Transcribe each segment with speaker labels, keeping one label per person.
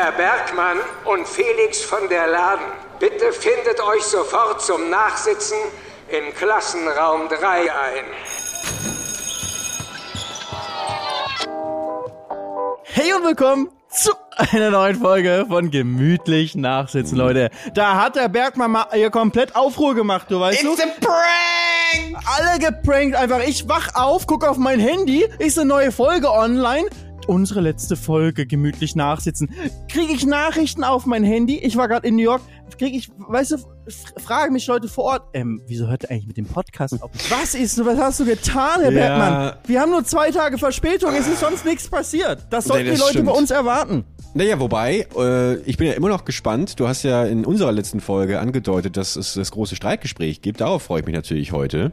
Speaker 1: Herr Bergmann und Felix von der Laden, bitte findet euch sofort zum Nachsitzen in Klassenraum 3 ein.
Speaker 2: Hey und willkommen zu einer neuen Folge von Gemütlich Nachsitzen, Leute. Da hat der Bergmann mal hier komplett Aufruhr gemacht, du weißt
Speaker 3: It's
Speaker 2: du?
Speaker 3: a prank!
Speaker 2: Alle geprankt einfach. Ich wach auf, guck auf mein Handy, ist eine neue Folge online. Unsere letzte Folge gemütlich nachsitzen. Kriege ich Nachrichten auf mein Handy? Ich war gerade in New York. Kriege ich, weißt du, f- fragen mich Leute vor Ort, ähm, wieso hört ihr eigentlich mit dem Podcast auf? Was ist, was hast du getan, Herr
Speaker 3: Ja.
Speaker 2: Bergmann? Wir haben nur zwei Tage Verspätung, es ist sonst nichts passiert. Das sollten
Speaker 3: Nee, das
Speaker 2: die Leute
Speaker 3: stimmt.
Speaker 2: bei uns erwarten.
Speaker 3: Naja, wobei, äh, ich bin ja immer noch gespannt. Du hast ja in unserer letzten Folge angedeutet, dass es das große Streitgespräch gibt. Darauf freue ich mich natürlich heute.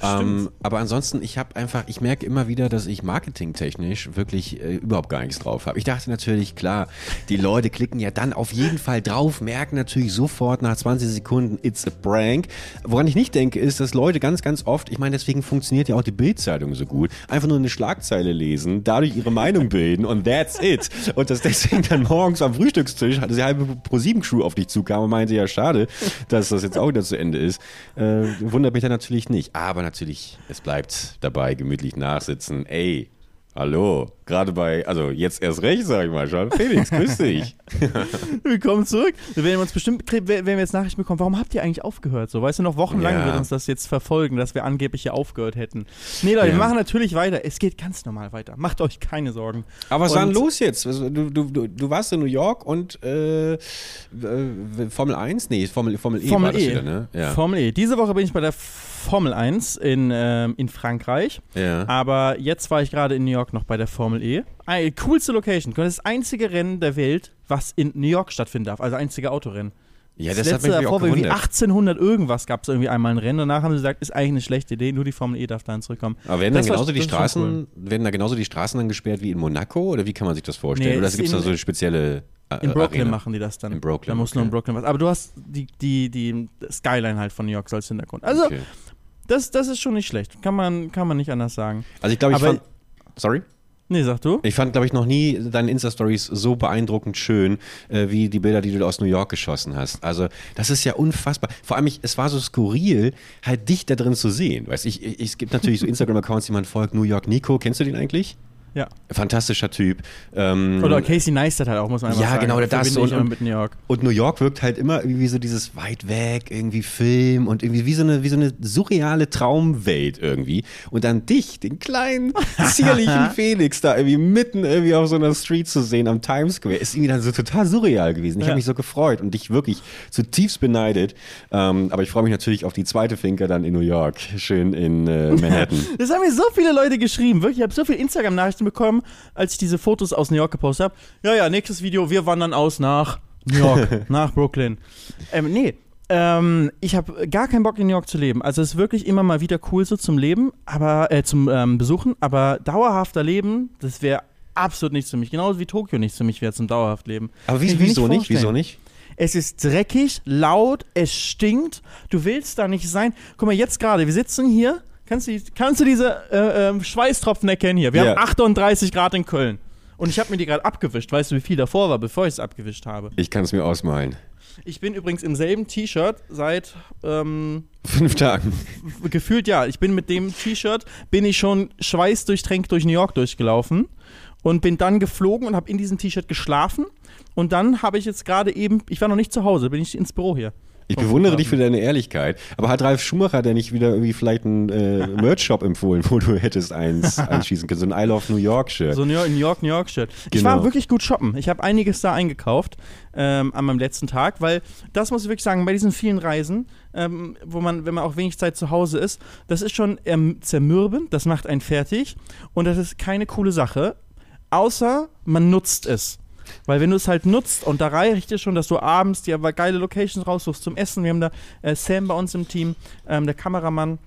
Speaker 3: Ähm, aber ansonsten, ich habe einfach, ich merke immer wieder, dass ich marketingtechnisch wirklich äh, überhaupt gar nichts drauf habe. Ich dachte natürlich, klar, die Leute klicken ja dann auf jeden Fall drauf, merken natürlich sofort nach 20 Sekunden, it's a prank. Woran ich nicht denke, ist, dass Leute ganz, ganz oft, ich meine, deswegen funktioniert ja auch die Bildzeitung so gut, einfach nur eine Schlagzeile lesen, dadurch ihre Meinung bilden und that's it. Und dass deswegen dann morgens am Frühstückstisch hatte die halbe Pro-7-Crew auf dich zukam und meinte, ja, schade, dass das jetzt auch wieder zu Ende ist. Äh, wundert mich dann natürlich nicht. Aber natürlich, es bleibt dabei, gemütlich nachsitzen. Ey, hallo, gerade bei, also jetzt erst recht, sag ich mal schon. Felix, grüß dich.
Speaker 2: Willkommen zurück. Wir werden uns bestimmt, wenn wir jetzt Nachrichten bekommen, warum habt ihr eigentlich aufgehört? So, weißt du, noch wochenlang
Speaker 3: Ja.
Speaker 2: wird uns das jetzt verfolgen, dass wir angeblich hier aufgehört hätten. Nee, Leute,
Speaker 3: Ja.
Speaker 2: wir machen natürlich weiter. Es geht ganz normal weiter. Macht euch keine Sorgen.
Speaker 3: Aber was war denn los jetzt? Du, du, du, du warst in New York und äh, äh, Formel 1? Nee, Formel, Formel E
Speaker 2: Formel
Speaker 3: war das
Speaker 2: E.
Speaker 3: wieder, ne? Ja.
Speaker 2: Formel E. Diese Woche bin ich bei der Formel 1 in, ähm, in Frankreich.
Speaker 3: ja.
Speaker 2: Aber jetzt war ich gerade in New York noch bei der Formel E. Eine coolste Location. Das einzige Rennen der Welt, was in New York stattfinden darf. Also einzige Autorennen.
Speaker 3: ja,
Speaker 2: Das,
Speaker 3: das, hat
Speaker 2: letzte
Speaker 3: mich auch
Speaker 2: davor war irgendwie
Speaker 3: gewundert.
Speaker 2: 1800 irgendwas gab es irgendwie einmal ein Rennen. Danach haben sie gesagt, ist eigentlich eine schlechte Idee, nur die Formel E darf dann zurückkommen.
Speaker 3: Aber werden dann
Speaker 2: war-
Speaker 3: genauso die Straßen, werden da genauso die Straßen dann gesperrt wie in Monaco oder wie kann man sich das vorstellen?
Speaker 2: Nee,
Speaker 3: oder gibt es da
Speaker 2: in-
Speaker 3: so eine spezielle äh,
Speaker 2: In Brooklyn
Speaker 3: Arena?
Speaker 2: machen die das dann.
Speaker 3: In Brooklyn,
Speaker 2: Da muss nur in
Speaker 3: okay.
Speaker 2: Brooklyn was. Aber du hast die, die, die Skyline halt von New York so als Hintergrund. Also,
Speaker 3: Okay.
Speaker 2: Das, das ist schon nicht schlecht. Kann man, kann man nicht anders sagen.
Speaker 3: Also ich glaube, ich
Speaker 2: Aber-
Speaker 3: fand, sorry?
Speaker 2: Nee, sag du?
Speaker 3: Ich fand, glaube ich, noch nie deine Insta-Stories so beeindruckend schön, äh, wie die Bilder, die du aus New York geschossen hast. Also, das ist ja unfassbar. Vor allem, ich, es war so skurril, halt dich da drin zu sehen. Weißt ich, ich, es gibt natürlich so Instagram-Accounts, die man folgt. New York Nico, kennst du den eigentlich?
Speaker 2: Ja.
Speaker 3: Fantastischer Typ. Ähm,
Speaker 2: Oder Casey Neistat halt auch, muss man einfach
Speaker 3: Ja,
Speaker 2: sagen.
Speaker 3: genau, der das Und-
Speaker 2: mit New York.
Speaker 3: Und New York wirkt halt immer irgendwie so dieses weit weg, irgendwie Film und irgendwie wie so eine, wie so eine surreale Traumwelt irgendwie. Und dann dich, den kleinen, zierlichen Felix da irgendwie mitten irgendwie auf so einer Street zu sehen am Times Square, ist irgendwie dann so total surreal gewesen. Ich
Speaker 2: Ja.
Speaker 3: habe mich so gefreut und dich wirklich zutiefst beneidet. Ähm, aber ich freue mich natürlich auf die zweite Finker dann in New York, schön in äh, Manhattan.
Speaker 2: Das haben mir so viele Leute geschrieben. Wirklich, ich habe so viele Instagram-Nachrichten bekommen, als ich diese Fotos aus New York gepostet habe. Ja, ja, nächstes Video, wir wandern aus nach New York, nach Brooklyn. Ähm, nee. Ähm, ich habe gar keinen Bock in New York zu leben. Also es ist wirklich immer mal wieder cool so zum Leben, aber äh, zum ähm, Besuchen, aber dauerhafter Leben, das wäre absolut nichts für mich. Genauso wie Tokio nichts für mich wäre zum dauerhaft Leben.
Speaker 3: Aber wie, wieso nicht? Wieso nicht?
Speaker 2: Es ist dreckig, laut, es stinkt. Du willst da nicht sein. Guck mal, jetzt gerade, wir sitzen hier. Kannst du, kannst du diese äh, ähm, Schweißtropfen erkennen hier? Wir
Speaker 3: Ja.
Speaker 2: haben 38 Grad in Köln. Und ich habe mir die gerade abgewischt. Weißt du, wie viel davor war, bevor ich es abgewischt habe?
Speaker 3: Ich kann es mir ausmalen.
Speaker 2: Ich bin übrigens im selben T-Shirt seit ähm,
Speaker 3: Fünf Tagen.
Speaker 2: gefühlt ja. Ich bin mit dem T-Shirt bin ich schon schweißdurchtränkt durch New York durchgelaufen und bin dann geflogen und habe in diesem T-Shirt geschlafen. Und dann habe ich jetzt gerade eben, ich war noch nicht zu Hause, bin ich ins Büro hier.
Speaker 3: Ich bewundere dich für deine Ehrlichkeit. Aber hat Ralf Schumacher denn nicht wieder irgendwie vielleicht einen äh, Merch-Shop empfohlen, wo du hättest eins einschießen können? So ein I Love New York-Shirt.
Speaker 2: So ein New York, New York, New York Shirt. Ich
Speaker 3: Genau.
Speaker 2: war wirklich gut shoppen. Ich habe einiges da eingekauft ähm, an meinem letzten Tag, weil das muss ich wirklich sagen, bei diesen vielen Reisen, ähm, wo man, wenn man auch wenig Zeit zu Hause ist, das ist schon ähm, zermürbend, das macht einen fertig und das ist keine coole Sache, außer man nutzt es. Weil wenn du es halt nutzt und da reicht es schon, dass du abends dir aber geile Locations raussuchst zum Essen. Wir haben da äh, Sam bei uns im Team, ähm, der Kameramann.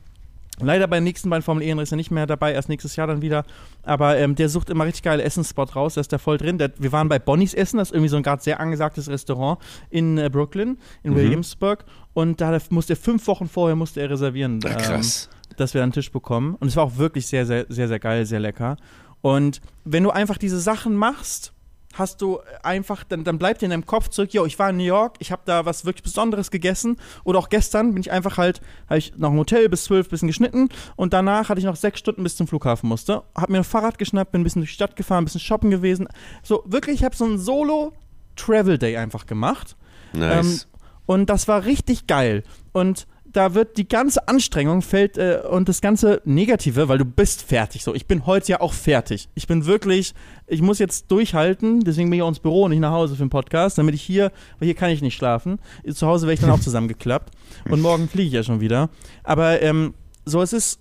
Speaker 2: Leider bei den nächsten beiden Formel E ist er nicht mehr dabei, erst nächstes Jahr dann wieder. Aber ähm, der sucht immer richtig geile Essensspot raus, da ist der voll drin. Der, wir waren bei Bonnies Essen, das ist irgendwie so ein gerade sehr angesagtes Restaurant in äh, Brooklyn, in
Speaker 3: Mhm.
Speaker 2: Williamsburg. Und da musste er fünf Wochen vorher musste er reservieren,
Speaker 3: Ah, krass.
Speaker 2: ähm, dass wir einen Tisch bekommen. Und es war auch wirklich sehr, sehr, sehr, sehr geil, sehr lecker. Und wenn du einfach diese Sachen machst, hast du einfach, dann, dann bleibt dir in deinem Kopf zurück, yo, ich war in New York, ich habe da was wirklich Besonderes gegessen. Oder auch gestern bin ich einfach halt, habe ich noch im Hotel bis zwölf bisschen geschnitten und danach hatte ich noch sechs Stunden bis zum Flughafen musste. Hab mir ein Fahrrad geschnappt, bin ein bisschen durch die Stadt gefahren, ein bisschen shoppen gewesen. So, wirklich, ich habe so ein Solo-Travel-Day einfach gemacht.
Speaker 3: Nice.
Speaker 2: Ähm, und das war richtig geil. Und da wird die ganze Anstrengung fällt äh, und das ganze Negative, weil du bist fertig. So, ich bin heute ja auch fertig. Ich bin wirklich, ich muss jetzt durchhalten, deswegen bin ich auch ins Büro und nicht nach Hause für den Podcast, damit ich hier, weil hier kann ich nicht schlafen. Zu Hause wäre ich dann auch zusammengeklappt. Und morgen fliege ich ja schon wieder. Aber ähm, so, es ist,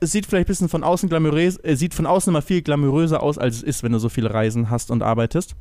Speaker 2: es sieht vielleicht ein bisschen von außen glamourös, es sieht von außen immer viel glamouröser aus, als es ist, wenn du so viele Reisen hast und arbeitest.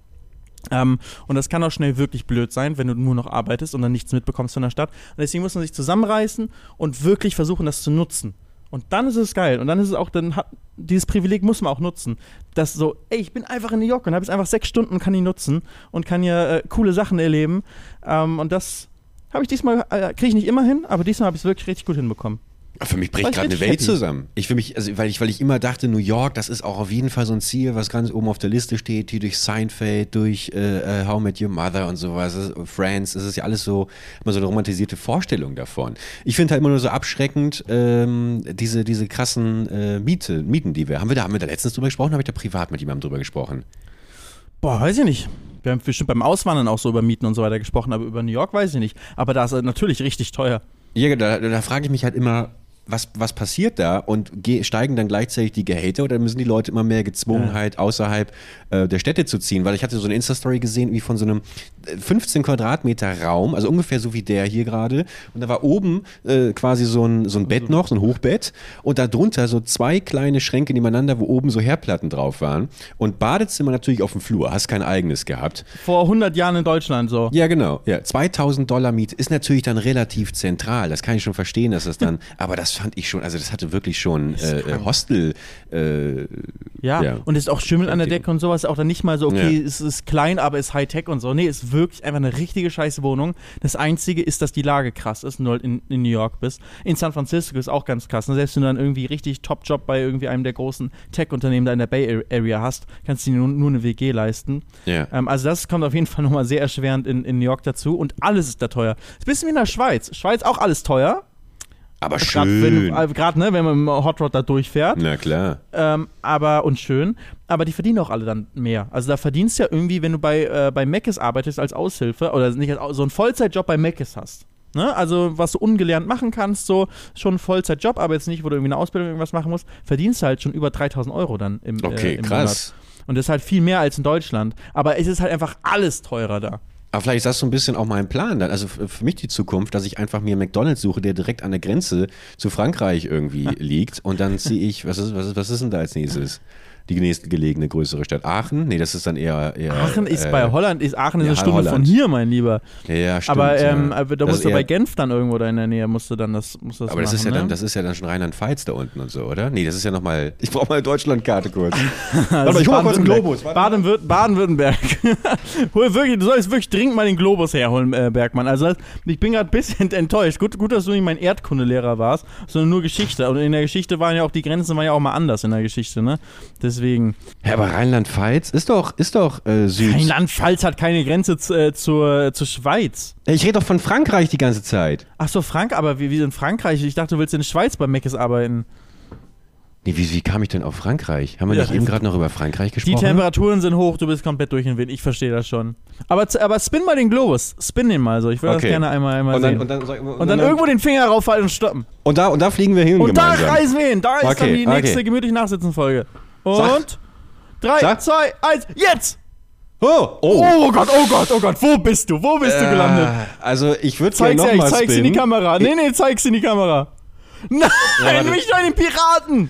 Speaker 2: Ähm, und das kann auch schnell wirklich blöd sein, wenn du nur noch arbeitest und dann nichts mitbekommst von der Stadt. Und deswegen muss man sich zusammenreißen und wirklich versuchen, das zu nutzen. Und dann ist es geil. Und dann ist es auch, dann hat, dieses Privileg muss man auch nutzen. Dass so, ey, ich bin einfach in New York und habe jetzt einfach sechs Stunden und kann die nutzen und kann hier äh, coole Sachen erleben. Ähm, und das habe ich diesmal, äh, kriege ich nicht immer hin, aber diesmal habe ich es wirklich richtig gut hinbekommen.
Speaker 3: Für mich bricht gerade eine Welt
Speaker 2: happy.
Speaker 3: zusammen. Ich für mich, also weil ich, weil ich immer dachte, New York, das ist auch auf jeden Fall so ein Ziel, was ganz oben auf der Liste steht, hier durch Seinfeld, durch äh, äh, How I Met Your Mother und sowas, Friends, das ist ja alles so immer so eine romantisierte Vorstellung davon. Ich finde halt immer nur so abschreckend ähm, diese, diese krassen äh, Miete, Mieten, die wir haben. Wir da haben wir da letztens drüber gesprochen, habe ich da privat mit jemandem drüber gesprochen.
Speaker 2: Boah, weiß ich nicht. Wir haben bestimmt beim Auswandern auch so über Mieten und so weiter gesprochen, aber über New York weiß ich nicht. Aber da ist er natürlich richtig teuer.
Speaker 3: Ja, da, da frage ich mich halt immer, was, was passiert da und ge steigen dann gleichzeitig die Gehälter oder müssen die Leute immer mehr gezwungen, halt außerhalb äh, der Städte zu ziehen? Weil ich hatte so eine Insta-Story gesehen, wie von so einem 15 Quadratmeter Raum, also ungefähr so wie der hier gerade. Und da war oben äh, quasi so ein, so ein Bett noch, so ein Hochbett. Und da drunter so zwei kleine Schränke nebeneinander, wo oben so Herdplatten drauf waren. Und Badezimmer natürlich auf dem Flur, hast kein eigenes gehabt.
Speaker 2: Vor 100 Jahren in Deutschland so.
Speaker 3: Ja, genau. Ja, 2000 Dollar Miete ist natürlich dann relativ zentral. Das kann ich schon verstehen, dass das dann, aber das fand ich schon, also das hatte wirklich schon äh, Hostel. Äh,
Speaker 2: Ja,
Speaker 3: Ja.
Speaker 2: und ist auch Schimmel an der Decke und sowas. Auch dann nicht mal so, okay,
Speaker 3: Ja.
Speaker 2: es ist klein, aber ist Hightech und so. Nee, ist wirklich einfach eine richtige scheiße Wohnung. Das Einzige ist, dass die Lage krass ist, nur in, in New York bist. In San Francisco ist auch ganz krass. Und selbst wenn du dann irgendwie richtig Top-Job bei irgendwie einem der großen Tech-Unternehmen da in der Bay Area hast, kannst du dir nur, nur eine WG leisten.
Speaker 3: ja.
Speaker 2: Ähm, also das kommt auf jeden Fall nochmal sehr erschwerend in, in New York dazu. Und alles ist da teuer. Ist ein bisschen wie in der Schweiz. Schweiz auch alles teuer.
Speaker 3: Aber
Speaker 2: Gerade
Speaker 3: schön.
Speaker 2: wenn, grad, ne, wenn man dem Hot Rod da durchfährt.
Speaker 3: Na klar.
Speaker 2: Ähm, aber und schön, aber die verdienen auch alle dann mehr. Also da verdienst du ja irgendwie, wenn du bei, äh, bei Mc's arbeitest als Aushilfe oder nicht als, so einen Vollzeitjob bei Mc's hast. Ne? Also was du ungelernt machen kannst, so schon ein Vollzeitjob, aber jetzt nicht, wo du irgendwie eine Ausbildung irgendwas machen musst, verdienst du halt schon über 3000 Euro dann im,
Speaker 3: Okay,
Speaker 2: äh, im
Speaker 3: krass.
Speaker 2: Monat. Und das ist halt viel mehr als in Deutschland. Aber es ist halt einfach alles teurer da.
Speaker 3: Aber vielleicht ist das so ein bisschen auch mein Plan dann. Also für mich die Zukunft, dass ich einfach mir einen McDonalds suche, der direkt an der Grenze zu Frankreich irgendwie liegt. Und dann ziehe ich, was ist, was ist, was ist denn da als nächstes? Die nächstgelegene größere Stadt. Aachen? Nee, das ist dann eher. eher
Speaker 2: Aachen ist
Speaker 3: äh,
Speaker 2: bei Holland, ist Aachen ist
Speaker 3: ja,
Speaker 2: eine Stunde
Speaker 3: Holland.
Speaker 2: von hier, mein Lieber.
Speaker 3: Ja, stimmt.
Speaker 2: aber ähm,
Speaker 3: ja.
Speaker 2: da
Speaker 3: Das
Speaker 2: musst du bei Genf dann irgendwo da in der Nähe, musst du dann das, musst das
Speaker 3: Aber das
Speaker 2: machen,
Speaker 3: ist ja
Speaker 2: ne?
Speaker 3: dann, das ist ja dann schon Rheinland-Pfalz da unten und so, oder? Nee, das ist ja nochmal. Ich brauche mal eine Deutschlandkarte kurz. Warte mal, ich hol mal kurz einen Globus.
Speaker 2: Baden-Württemberg. Hol wirklich, du sollst wirklich dringend mal den Globus herholen, äh, Bergmann. Also das, ich bin gerade ein bisschen enttäuscht. Gut, gut, dass du nicht mein Erdkundelehrer warst, sondern nur Geschichte. Und in der Geschichte waren ja auch die Grenzen waren ja auch mal anders in der Geschichte, ne? Deswegen.
Speaker 3: Ja, aber Rheinland-Pfalz ist doch, ist doch äh, Süd.
Speaker 2: Rheinland-Pfalz hat keine Grenze zu, äh, zur, zur Schweiz.
Speaker 3: Ich rede doch von Frankreich die ganze Zeit.
Speaker 2: Ach so, Frank, aber wie, wie in Frankreich? Ich dachte, du willst in der Schweiz bei Meckes arbeiten.
Speaker 3: Nee, wie, wie kam ich denn auf Frankreich? Haben wir
Speaker 2: Ja,
Speaker 3: nicht eben gerade noch über Frankreich
Speaker 2: Die
Speaker 3: gesprochen?
Speaker 2: Temperaturen sind hoch, du bist komplett durch den Wind. Ich verstehe das schon. Aber, aber spin mal den Globus. Spin den mal so. Ich das
Speaker 3: Okay.
Speaker 2: gerne einmal, einmal
Speaker 3: und dann,
Speaker 2: sehen.
Speaker 3: und dann, und
Speaker 2: Und dann irgendwo den Finger raufhalten und stoppen.
Speaker 3: Und da, und da fliegen wir hin
Speaker 2: Und
Speaker 3: gemeinsam.
Speaker 2: da reisen wir hin. Da ist dann
Speaker 3: Okay,
Speaker 2: die nächste
Speaker 3: okay.
Speaker 2: gemütlich Nachsitzen-Folge. Und
Speaker 3: Sag.
Speaker 2: drei,
Speaker 3: Sag.
Speaker 2: zwei, eins, jetzt!
Speaker 3: Oh, oh.
Speaker 2: Oh Gott, oh Gott, oh Gott, wo bist du? Wo bist du gelandet?
Speaker 3: Äh, also ich würde gerne nochmal
Speaker 2: zeig's in die Kamera. Nee, nee, zeig's in die Kamera. Nein,
Speaker 3: warte.
Speaker 2: nicht nur den Piraten!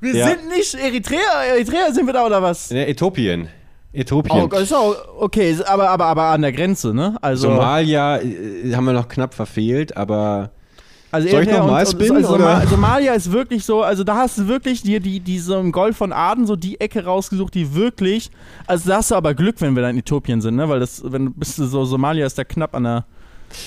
Speaker 2: Wir
Speaker 3: Ja.
Speaker 2: sind nicht Eritrea. Eritrea sind wir da oder was?
Speaker 3: In Äthiopien. Äthiopien.
Speaker 2: Oh Gott, ist auch okay, aber, aber, aber an der Grenze, ne? Also,
Speaker 3: Somalia äh, haben wir noch knapp verfehlt, aber
Speaker 2: also
Speaker 3: Soll ich
Speaker 2: Eritrea
Speaker 3: noch mal
Speaker 2: und-
Speaker 3: spinnen,
Speaker 2: also
Speaker 3: oder?
Speaker 2: Soma- Somalia ist wirklich so, also da hast du wirklich dir die, diese im Golf von Aden so die Ecke rausgesucht, die wirklich, also da hast du aber Glück, wenn wir da in Äthiopien sind, ne? Weil das, wenn du bist so, Somalia ist da knapp an der.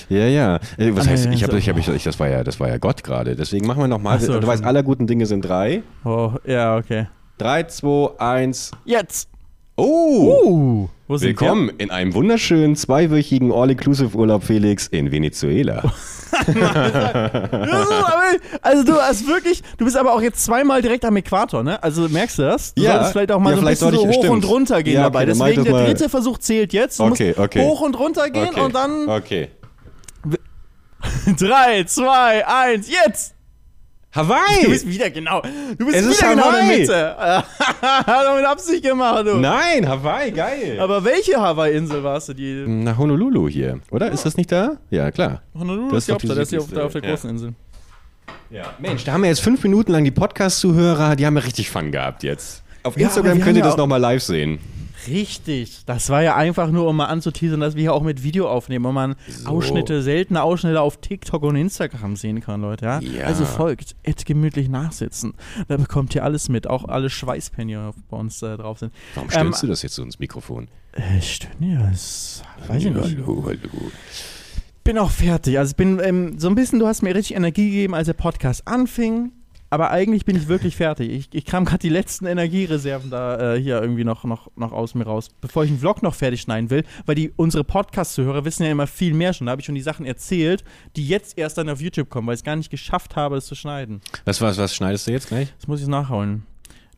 Speaker 3: ja, ja. Äh, Was
Speaker 2: Ah,
Speaker 3: heißt,
Speaker 2: ja,
Speaker 3: ich habe ich hab, ich, ich, das war ja, das war ja Gott gerade. Deswegen machen wir nochmal.
Speaker 2: So,
Speaker 3: du weißt, aller guten Dinge sind drei.
Speaker 2: Oh, ja, okay.
Speaker 3: Drei, zwei, eins.
Speaker 2: Jetzt!
Speaker 3: Oh!
Speaker 2: Uh,
Speaker 3: Willkommen in einem wunderschönen zweiwöchigen All-Inclusive-Urlaub, Felix, in Venezuela.
Speaker 2: wir? Also du hast wirklich, du bist aber auch jetzt zweimal direkt am Äquator, ne? Also merkst du das? Du
Speaker 3: Ja.
Speaker 2: solltest vielleicht auch mal
Speaker 3: Ja,
Speaker 2: so ein bisschen so hoch
Speaker 3: stimmt.
Speaker 2: und runter gehen
Speaker 3: Ja, okay,
Speaker 2: dabei. Deswegen der
Speaker 3: mal.
Speaker 2: dritte Versuch zählt jetzt. Du
Speaker 3: Okay,
Speaker 2: musst
Speaker 3: okay.
Speaker 2: hoch und runter gehen
Speaker 3: Okay.
Speaker 2: und dann
Speaker 3: Okay.
Speaker 2: drei, zwei, eins, jetzt! Du
Speaker 3: Hawaii!
Speaker 2: bist wieder genau. Du bist
Speaker 3: Es ist
Speaker 2: wieder genau in der
Speaker 3: Hawaii.
Speaker 2: Mitte. Hat er mit Absicht gemacht, du.
Speaker 3: Nein, Hawaii, geil.
Speaker 2: Aber welche Hawaii-Insel warst du? Die
Speaker 3: Nach Honolulu hier, oder? Ist das nicht da? Ja, klar.
Speaker 2: Honolulu
Speaker 3: Das
Speaker 2: ist die
Speaker 3: ist
Speaker 2: Hauptstadt, das ist die auf,
Speaker 3: südlichste,
Speaker 2: auf der
Speaker 3: ja.
Speaker 2: großen Insel.
Speaker 3: Ja. Mensch, da haben wir jetzt fünf Minuten lang die Podcast-Zuhörer, die haben ja richtig Fun gehabt jetzt. Auf
Speaker 2: Ja,
Speaker 3: Instagram könnt ihr
Speaker 2: ja
Speaker 3: das nochmal live sehen.
Speaker 2: Richtig. Das war ja einfach nur, um mal anzuteasern, dass wir hier auch mit Video aufnehmen und man
Speaker 3: So.
Speaker 2: Ausschnitte, seltene Ausschnitte auf TikTok und Instagram sehen kann, Leute. Ja?
Speaker 3: Ja.
Speaker 2: Also folgt, et gemütlich nachsitzen. Da bekommt ihr alles mit, auch alle Schweißperlen, die bei uns äh, drauf sind.
Speaker 3: Warum stellst
Speaker 2: Ähm,
Speaker 3: du das jetzt so ins Mikrofon?
Speaker 2: Äh, stimmt ja, das weiß ich nicht.
Speaker 3: Hallo, hallo.
Speaker 2: bin auch fertig. Also ich bin ähm, so ein bisschen, du hast mir richtig Energie gegeben, als der Podcast anfing. Aber eigentlich bin ich wirklich fertig. Ich, ich kram gerade die letzten Energiereserven da äh, hier irgendwie noch, noch, noch aus mir raus, bevor ich einen Vlog noch fertig schneiden will, weil die unsere Podcast-Zuhörer wissen ja immer viel mehr schon. Da habe ich schon die Sachen erzählt, die jetzt erst dann auf YouTube kommen, weil ich es gar nicht geschafft habe, es zu schneiden.
Speaker 3: Was, was, was schneidest du jetzt gleich?
Speaker 2: Das muss ich nachholen.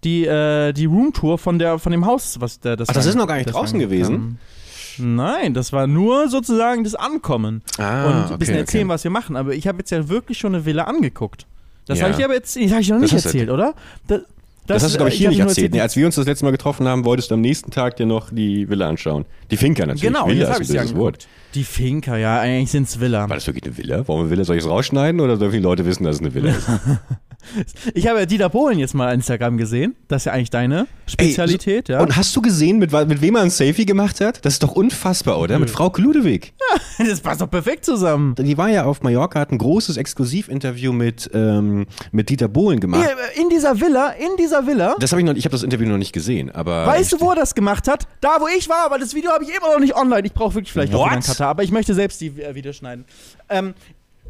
Speaker 2: Die, äh, die Roomtour von, der, von dem Haus, was der das
Speaker 3: Ach, das
Speaker 2: war-
Speaker 3: ist noch gar nicht draußen gewesen?
Speaker 2: Ähm, Nein, das war nur sozusagen das Ankommen
Speaker 3: Ah,
Speaker 2: und ein
Speaker 3: okay,
Speaker 2: bisschen erzählen,
Speaker 3: okay.
Speaker 2: was wir machen. Aber ich habe jetzt ja wirklich schon eine Villa angeguckt. Das
Speaker 3: Ja.
Speaker 2: habe ich aber jetzt, das ich noch
Speaker 3: Das
Speaker 2: nicht erzählt, oder? Das,
Speaker 3: Das, hast du, glaube ich, hier
Speaker 2: hab
Speaker 3: nicht
Speaker 2: nur
Speaker 3: erzählt. Nee, als wir uns das letzte Mal getroffen haben, wolltest du am nächsten Tag dir noch die Villa anschauen. Die Finca natürlich.
Speaker 2: Genau,
Speaker 3: Villa ist ein
Speaker 2: ich.
Speaker 3: Wort.
Speaker 2: Die Finca, ja, eigentlich sind es Villa.
Speaker 3: War das wirklich eine Villa? Warum eine Villa? Soll ich es rausschneiden oder dürfen die Leute wissen, dass es eine Villa ist?
Speaker 2: Ich habe ja Dieter Bohlen jetzt mal Instagram gesehen. Das ist ja eigentlich deine Spezialität,
Speaker 3: Ey,
Speaker 2: ja.
Speaker 3: Und hast du gesehen, mit, mit wem er ein Selfie gemacht hat? Das ist doch unfassbar, oder? Mit Frau Ludewig.
Speaker 2: Das passt doch perfekt zusammen.
Speaker 3: Die war ja auf Mallorca, hat ein großes Exklusivinterview mit, ähm, mit Dieter Bohlen gemacht.
Speaker 2: Hier, In dieser Villa, in dieser Villa.
Speaker 3: Das habe ich noch, ich habe das Interview noch nicht gesehen, aber.
Speaker 2: Weißt du, wo er das gemacht hat? Da, wo ich war, aber das Video habe ich immer noch nicht online. Ich brauche wirklich vielleicht noch
Speaker 3: What?
Speaker 2: einen Cutter, aber ich möchte selbst die äh, Videos schneiden. Ähm,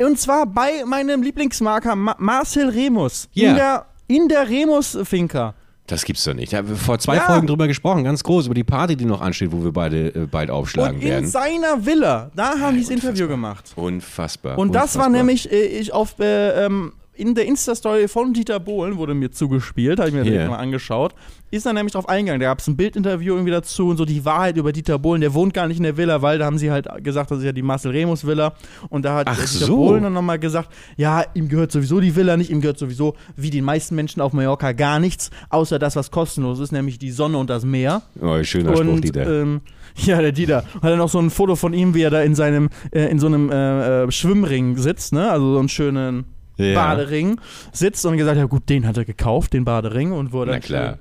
Speaker 2: und zwar bei meinem Lieblingsmarker Ma Marcel Remus.
Speaker 3: Ja.
Speaker 2: In der, in der Remus-Finca.
Speaker 3: Das gibt's doch nicht. Da haben wir vor zwei
Speaker 2: Ja.
Speaker 3: Folgen drüber gesprochen, ganz groß, über die Party, die noch ansteht, wo wir beide äh, bald aufschlagen
Speaker 2: Und in
Speaker 3: werden.
Speaker 2: seiner Villa, da haben die das Interview gemacht.
Speaker 3: Unfassbar.
Speaker 2: Und das war
Speaker 3: unfassbar.
Speaker 2: nämlich äh, ich auf äh, ähm, in der Insta-Story von Dieter Bohlen wurde mir zugespielt, habe ich mir
Speaker 3: Hier.
Speaker 2: direkt mal angeschaut. Ist dann nämlich drauf eingegangen. Da gab es ein Bildinterview irgendwie dazu und so die Wahrheit über Dieter Bohlen. Der wohnt gar nicht in der Villa, weil da haben sie halt gesagt, das ist ja die Marcel Remus Villa. Und da hat
Speaker 3: Ach
Speaker 2: Dieter
Speaker 3: so.
Speaker 2: Bohlen dann nochmal gesagt, ja, ihm gehört sowieso die Villa nicht, ihm gehört sowieso, wie den meisten Menschen auf Mallorca, gar nichts, außer das, was kostenlos ist, nämlich die Sonne und das Meer.
Speaker 3: Oh, schöner Spruch,
Speaker 2: Und,
Speaker 3: Dieter.
Speaker 2: ähm, ja, der Dieter. Hat dann noch so ein Foto von ihm, wie er da in seinem, äh, in so einem äh, äh, Schwimmring sitzt, ne? Also so einen schönen
Speaker 3: Ja.
Speaker 2: Badering sitzt und gesagt, ja gut, den hat er gekauft, den Badering und wurde
Speaker 3: Na
Speaker 2: dann
Speaker 3: klar.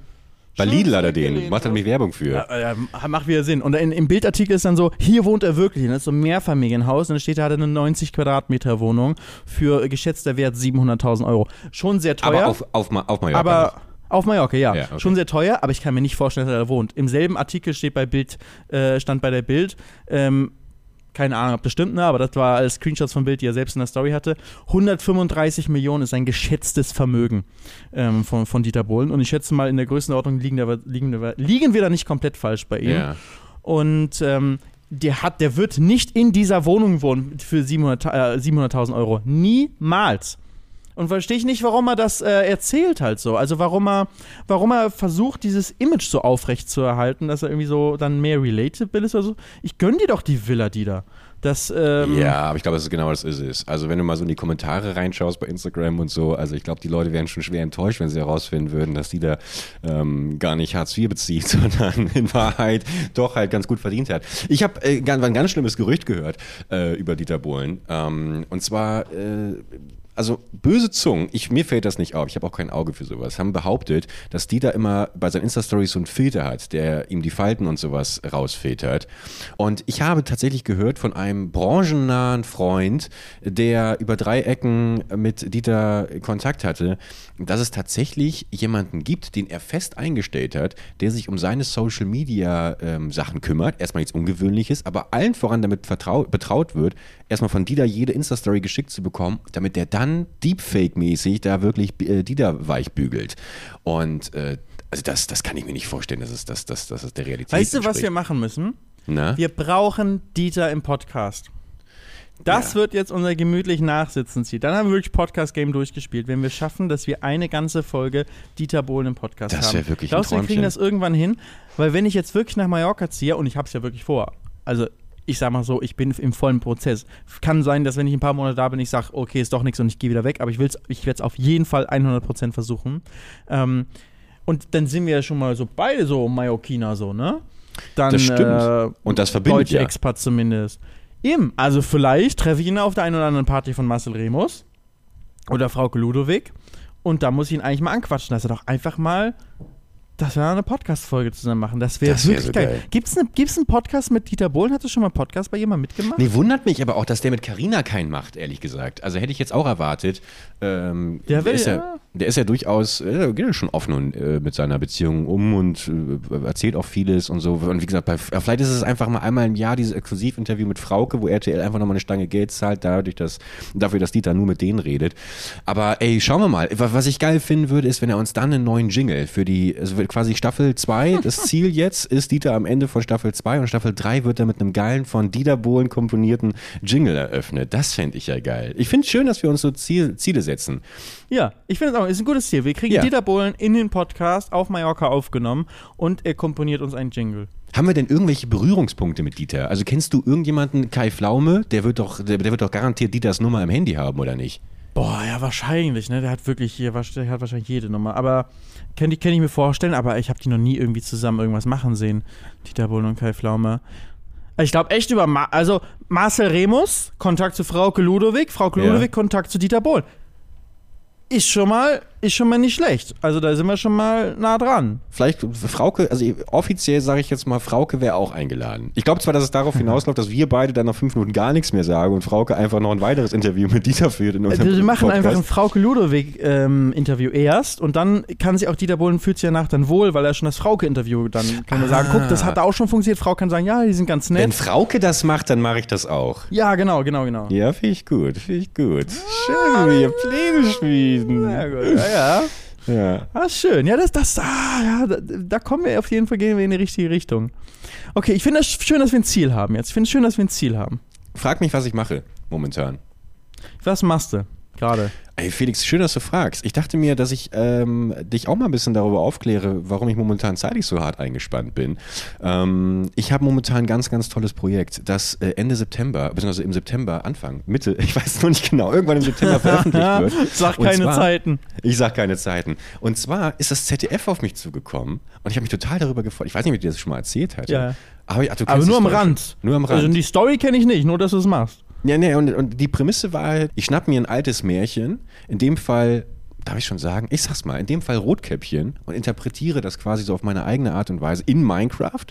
Speaker 3: Bei Lidl hat er den. Macht er nämlich Werbung für.
Speaker 2: Ja, ja, macht wieder Sinn. Und in, im Bildartikel ist dann so, hier wohnt er wirklich. Und das ist so ein Mehrfamilienhaus. Und dann steht, er hat eine 90 Quadratmeter Wohnung für geschätzter Wert 700.000 Euro. Schon sehr teuer.
Speaker 3: Aber auf, auf, auf Mallorca.
Speaker 2: Aber auf Mallorca, ja.
Speaker 3: Ja, okay.
Speaker 2: Schon sehr teuer, aber ich kann mir nicht vorstellen, dass er da wohnt. Im selben Artikel steht bei Bild, äh, stand bei der Bild, ähm, keine Ahnung, ob das stimmt, ne, aber das war alles Screenshots von Bild, die er selbst in der Story hatte. 135 Millionen ist ein geschätztes Vermögen ähm, von, von Dieter Bohlen. Und ich schätze mal, in der Größenordnung liegen, da, liegen, da, liegen wir da nicht komplett falsch bei ihm.
Speaker 3: Ja.
Speaker 2: Und ähm, der hat, der wird nicht in dieser Wohnung wohnen für 700 äh, 700.000 Euro. Niemals. Und verstehe ich nicht, warum er das äh, erzählt halt so. Also warum er, warum er versucht, dieses Image so aufrecht zu erhalten, dass er irgendwie so dann mehr relatable ist oder so. Ich gönn dir doch die Villa, die da. Das, ähm,
Speaker 3: Ja, aber ich glaube, das ist genau das ist es. Also wenn du mal so in die Kommentare reinschaust bei Instagram und so, also ich glaube, die Leute wären schon schwer enttäuscht, wenn sie herausfinden würden, dass die da ähm, gar nicht Hartz IV bezieht, sondern in Wahrheit doch halt ganz gut verdient hat. Ich habe äh, ein ganz schlimmes Gerücht gehört äh, über Dieter Bohlen. Ähm, und zwar äh, also böse Zungen, ich, mir fällt das nicht auf, ich habe auch kein Auge für sowas, haben behauptet, dass Dieter immer bei seinen Insta-Stories so einen Filter hat, der ihm die Falten und sowas rausfiltert. Und ich habe tatsächlich gehört von einem branchennahen Freund, der über drei Ecken mit Dieter Kontakt hatte, dass es tatsächlich jemanden gibt, den er fest eingestellt hat, der sich um seine Social-Media-Sachen kümmert. Erstmal nichts Ungewöhnliches, aber allen voran damit vertraut, betraut wird, erstmal von Dieter jede Insta-Story geschickt zu bekommen, damit der dann Deepfake-mäßig da wirklich äh, Dieter weich bügelt. Und äh, Also das, das kann ich mir nicht vorstellen, dass es, dass, dass, dass es der Realität
Speaker 2: Weißt du, was wir machen müssen?
Speaker 3: Na?
Speaker 2: Wir brauchen Dieter im Podcast. Das
Speaker 3: Ja.
Speaker 2: wird jetzt unser gemütlich Nachsitzenziel. Dann haben wir wirklich Podcast-Game durchgespielt, wenn wir schaffen, dass wir eine ganze Folge Dieter Bohlen im Podcast
Speaker 3: Das
Speaker 2: haben.
Speaker 3: wär wirklich ein
Speaker 2: Glaubst du, wir kriegen
Speaker 3: Träumchen.
Speaker 2: das irgendwann hin? Weil wenn ich jetzt wirklich nach Mallorca ziehe, und ich habe es ja wirklich vor, also ich sag mal so, ich bin im vollen Prozess. Kann sein, dass wenn ich ein paar Monate da bin, ich sage, okay, ist doch nichts und ich gehe wieder weg, aber ich, will's, ich werde es auf jeden Fall 100% versuchen. Ähm, und dann sind wir ja schon mal so beide so Mallorquiner so, ne? Dann,
Speaker 3: Das stimmt.
Speaker 2: Äh,
Speaker 3: Und das verbindet
Speaker 2: deutsche
Speaker 3: ja.
Speaker 2: Expats zumindest. Eben, also vielleicht treffe ich ihn auf der einen oder anderen Party von Marcel Remus oder Frauke Ludowig und da muss ich ihn eigentlich mal anquatschen, dass er doch einfach mal, dass wir eine Podcast-Folge zusammen machen. Das wäre
Speaker 3: wär
Speaker 2: wirklich
Speaker 3: so
Speaker 2: geil.
Speaker 3: geil.
Speaker 2: Gibt's, ne, gibt's einen Podcast mit Dieter Bohlen? Hast du schon mal einen Podcast bei jemandem mitgemacht?
Speaker 3: Nee, wundert mich aber auch, dass der mit Carina keinen macht, ehrlich gesagt. Also hätte ich jetzt auch erwartet. Ähm,
Speaker 2: Der will
Speaker 3: ja- der ist ja durchaus, äh, geht ja schon offen und, äh, mit seiner Beziehung um und äh, erzählt auch vieles und so. Und wie gesagt, bei, vielleicht ist es einfach mal einmal im Jahr dieses Exklusivinterview mit Frauke, wo RTL einfach nochmal eine Stange Geld zahlt, dadurch, dass, dafür, dass Dieter nur mit denen redet. Aber ey, schauen wir mal. Wa- Was ich geil finden würde, ist, wenn er uns dann einen neuen Jingle für die, also quasi Staffel 2, das Ziel jetzt ist Dieter am Ende von Staffel 2 und Staffel 3 wird er mit einem geilen, von Dieter Bohlen komponierten Jingle eröffnet. Das fände ich ja geil. Ich finde es schön, dass wir uns so Ziel, Ziele setzen.
Speaker 2: Ja, ich finde es auch, ist ein gutes Ziel. Wir kriegen
Speaker 3: Ja.
Speaker 2: Dieter Bohlen in den Podcast auf Mallorca aufgenommen und er komponiert uns einen Jingle.
Speaker 3: Haben wir denn irgendwelche Berührungspunkte mit Dieter? Also kennst du irgendjemanden, Kai Flaume, der wird doch, der, der wird doch garantiert Dieters Nummer im Handy haben, oder nicht?
Speaker 2: Boah, ja, wahrscheinlich, ne? Der hat wirklich hier, der hat wahrscheinlich jede Nummer. Aber kann ich, kann ich mir vorstellen, aber ich habe die noch nie irgendwie zusammen irgendwas machen sehen. Dieter Bohlen und Kai Pflaume. Ich glaube echt über, Ma also Marcel Remus, Kontakt zu Frauke Ludowig, Frauke
Speaker 3: Ja.
Speaker 2: Ludowig, Kontakt zu Dieter Bohlen. Ist schon mal, ist schon mal nicht schlecht. Also da sind wir schon mal nah dran.
Speaker 3: Vielleicht Frauke, also offiziell sage ich jetzt mal, Frauke wäre auch eingeladen. Ich glaube zwar, dass es darauf hinausläuft, dass wir beide dann nach fünf Minuten gar nichts mehr sagen und Frauke einfach noch ein weiteres Interview mit Dieter führt. In unserem
Speaker 2: Also wir machen
Speaker 3: Podcast.
Speaker 2: einfach ein Frauke Ludowig-Interview erst und dann kann sich auch Dieter Bohlen fühlt sich ja nach dann wohl, weil er schon das Frauke-Interview dann kann man sagen, guck, das hat da auch schon funktioniert. Frau kann sagen, ja, die sind ganz
Speaker 3: Wenn
Speaker 2: nett.
Speaker 3: Frauke das macht, dann mache ich das auch.
Speaker 2: Ja, genau, genau, genau.
Speaker 3: Ja, finde ich gut, finde ich gut. Schön, wie ihr Pläne schmieden.
Speaker 2: Ja, gut. Ja, ja.
Speaker 3: Ja.
Speaker 2: Ah, schön. Ja, das, das, ah, ja, da, da kommen wir auf jeden Fall, gehen wir in die richtige Richtung. Okay, ich finde es schön, dass wir ein Ziel haben jetzt. Ich finde es schön, dass wir ein Ziel haben.
Speaker 3: Frag mich, was ich mache momentan.
Speaker 2: Was machst du gerade?
Speaker 3: Ey, Felix, schön, dass du fragst. Ich dachte mir, dass ich ähm, dich auch mal ein bisschen darüber aufkläre, warum ich momentan zeitlich so hart eingespannt bin. Ähm, ich habe momentan ein ganz, ganz tolles Projekt, das äh, Ende September, beziehungsweise im September, Anfang, Mitte, ich weiß noch nicht genau, irgendwann im September veröffentlicht wird.
Speaker 2: Sag keine
Speaker 3: zwar-
Speaker 2: Zeiten.
Speaker 3: Ich sag keine Zeiten. Und zwar ist das ZDF auf mich zugekommen und ich habe mich total darüber gefreut. Ich weiß nicht, ob ich dir das schon mal erzählt hatte.
Speaker 2: Ja.
Speaker 3: Aber, ach,
Speaker 2: Aber nur am Rand.
Speaker 3: schon. Nur am Rand.
Speaker 2: Also die Story kenne ich nicht, nur dass du es machst.
Speaker 3: Ja, nee, und, und die Prämisse war halt, ich schnapp mir ein altes Märchen, in dem Fall, darf ich schon sagen, ich sag's mal, in dem Fall Rotkäppchen und interpretiere das quasi so auf meine eigene Art und Weise in Minecraft,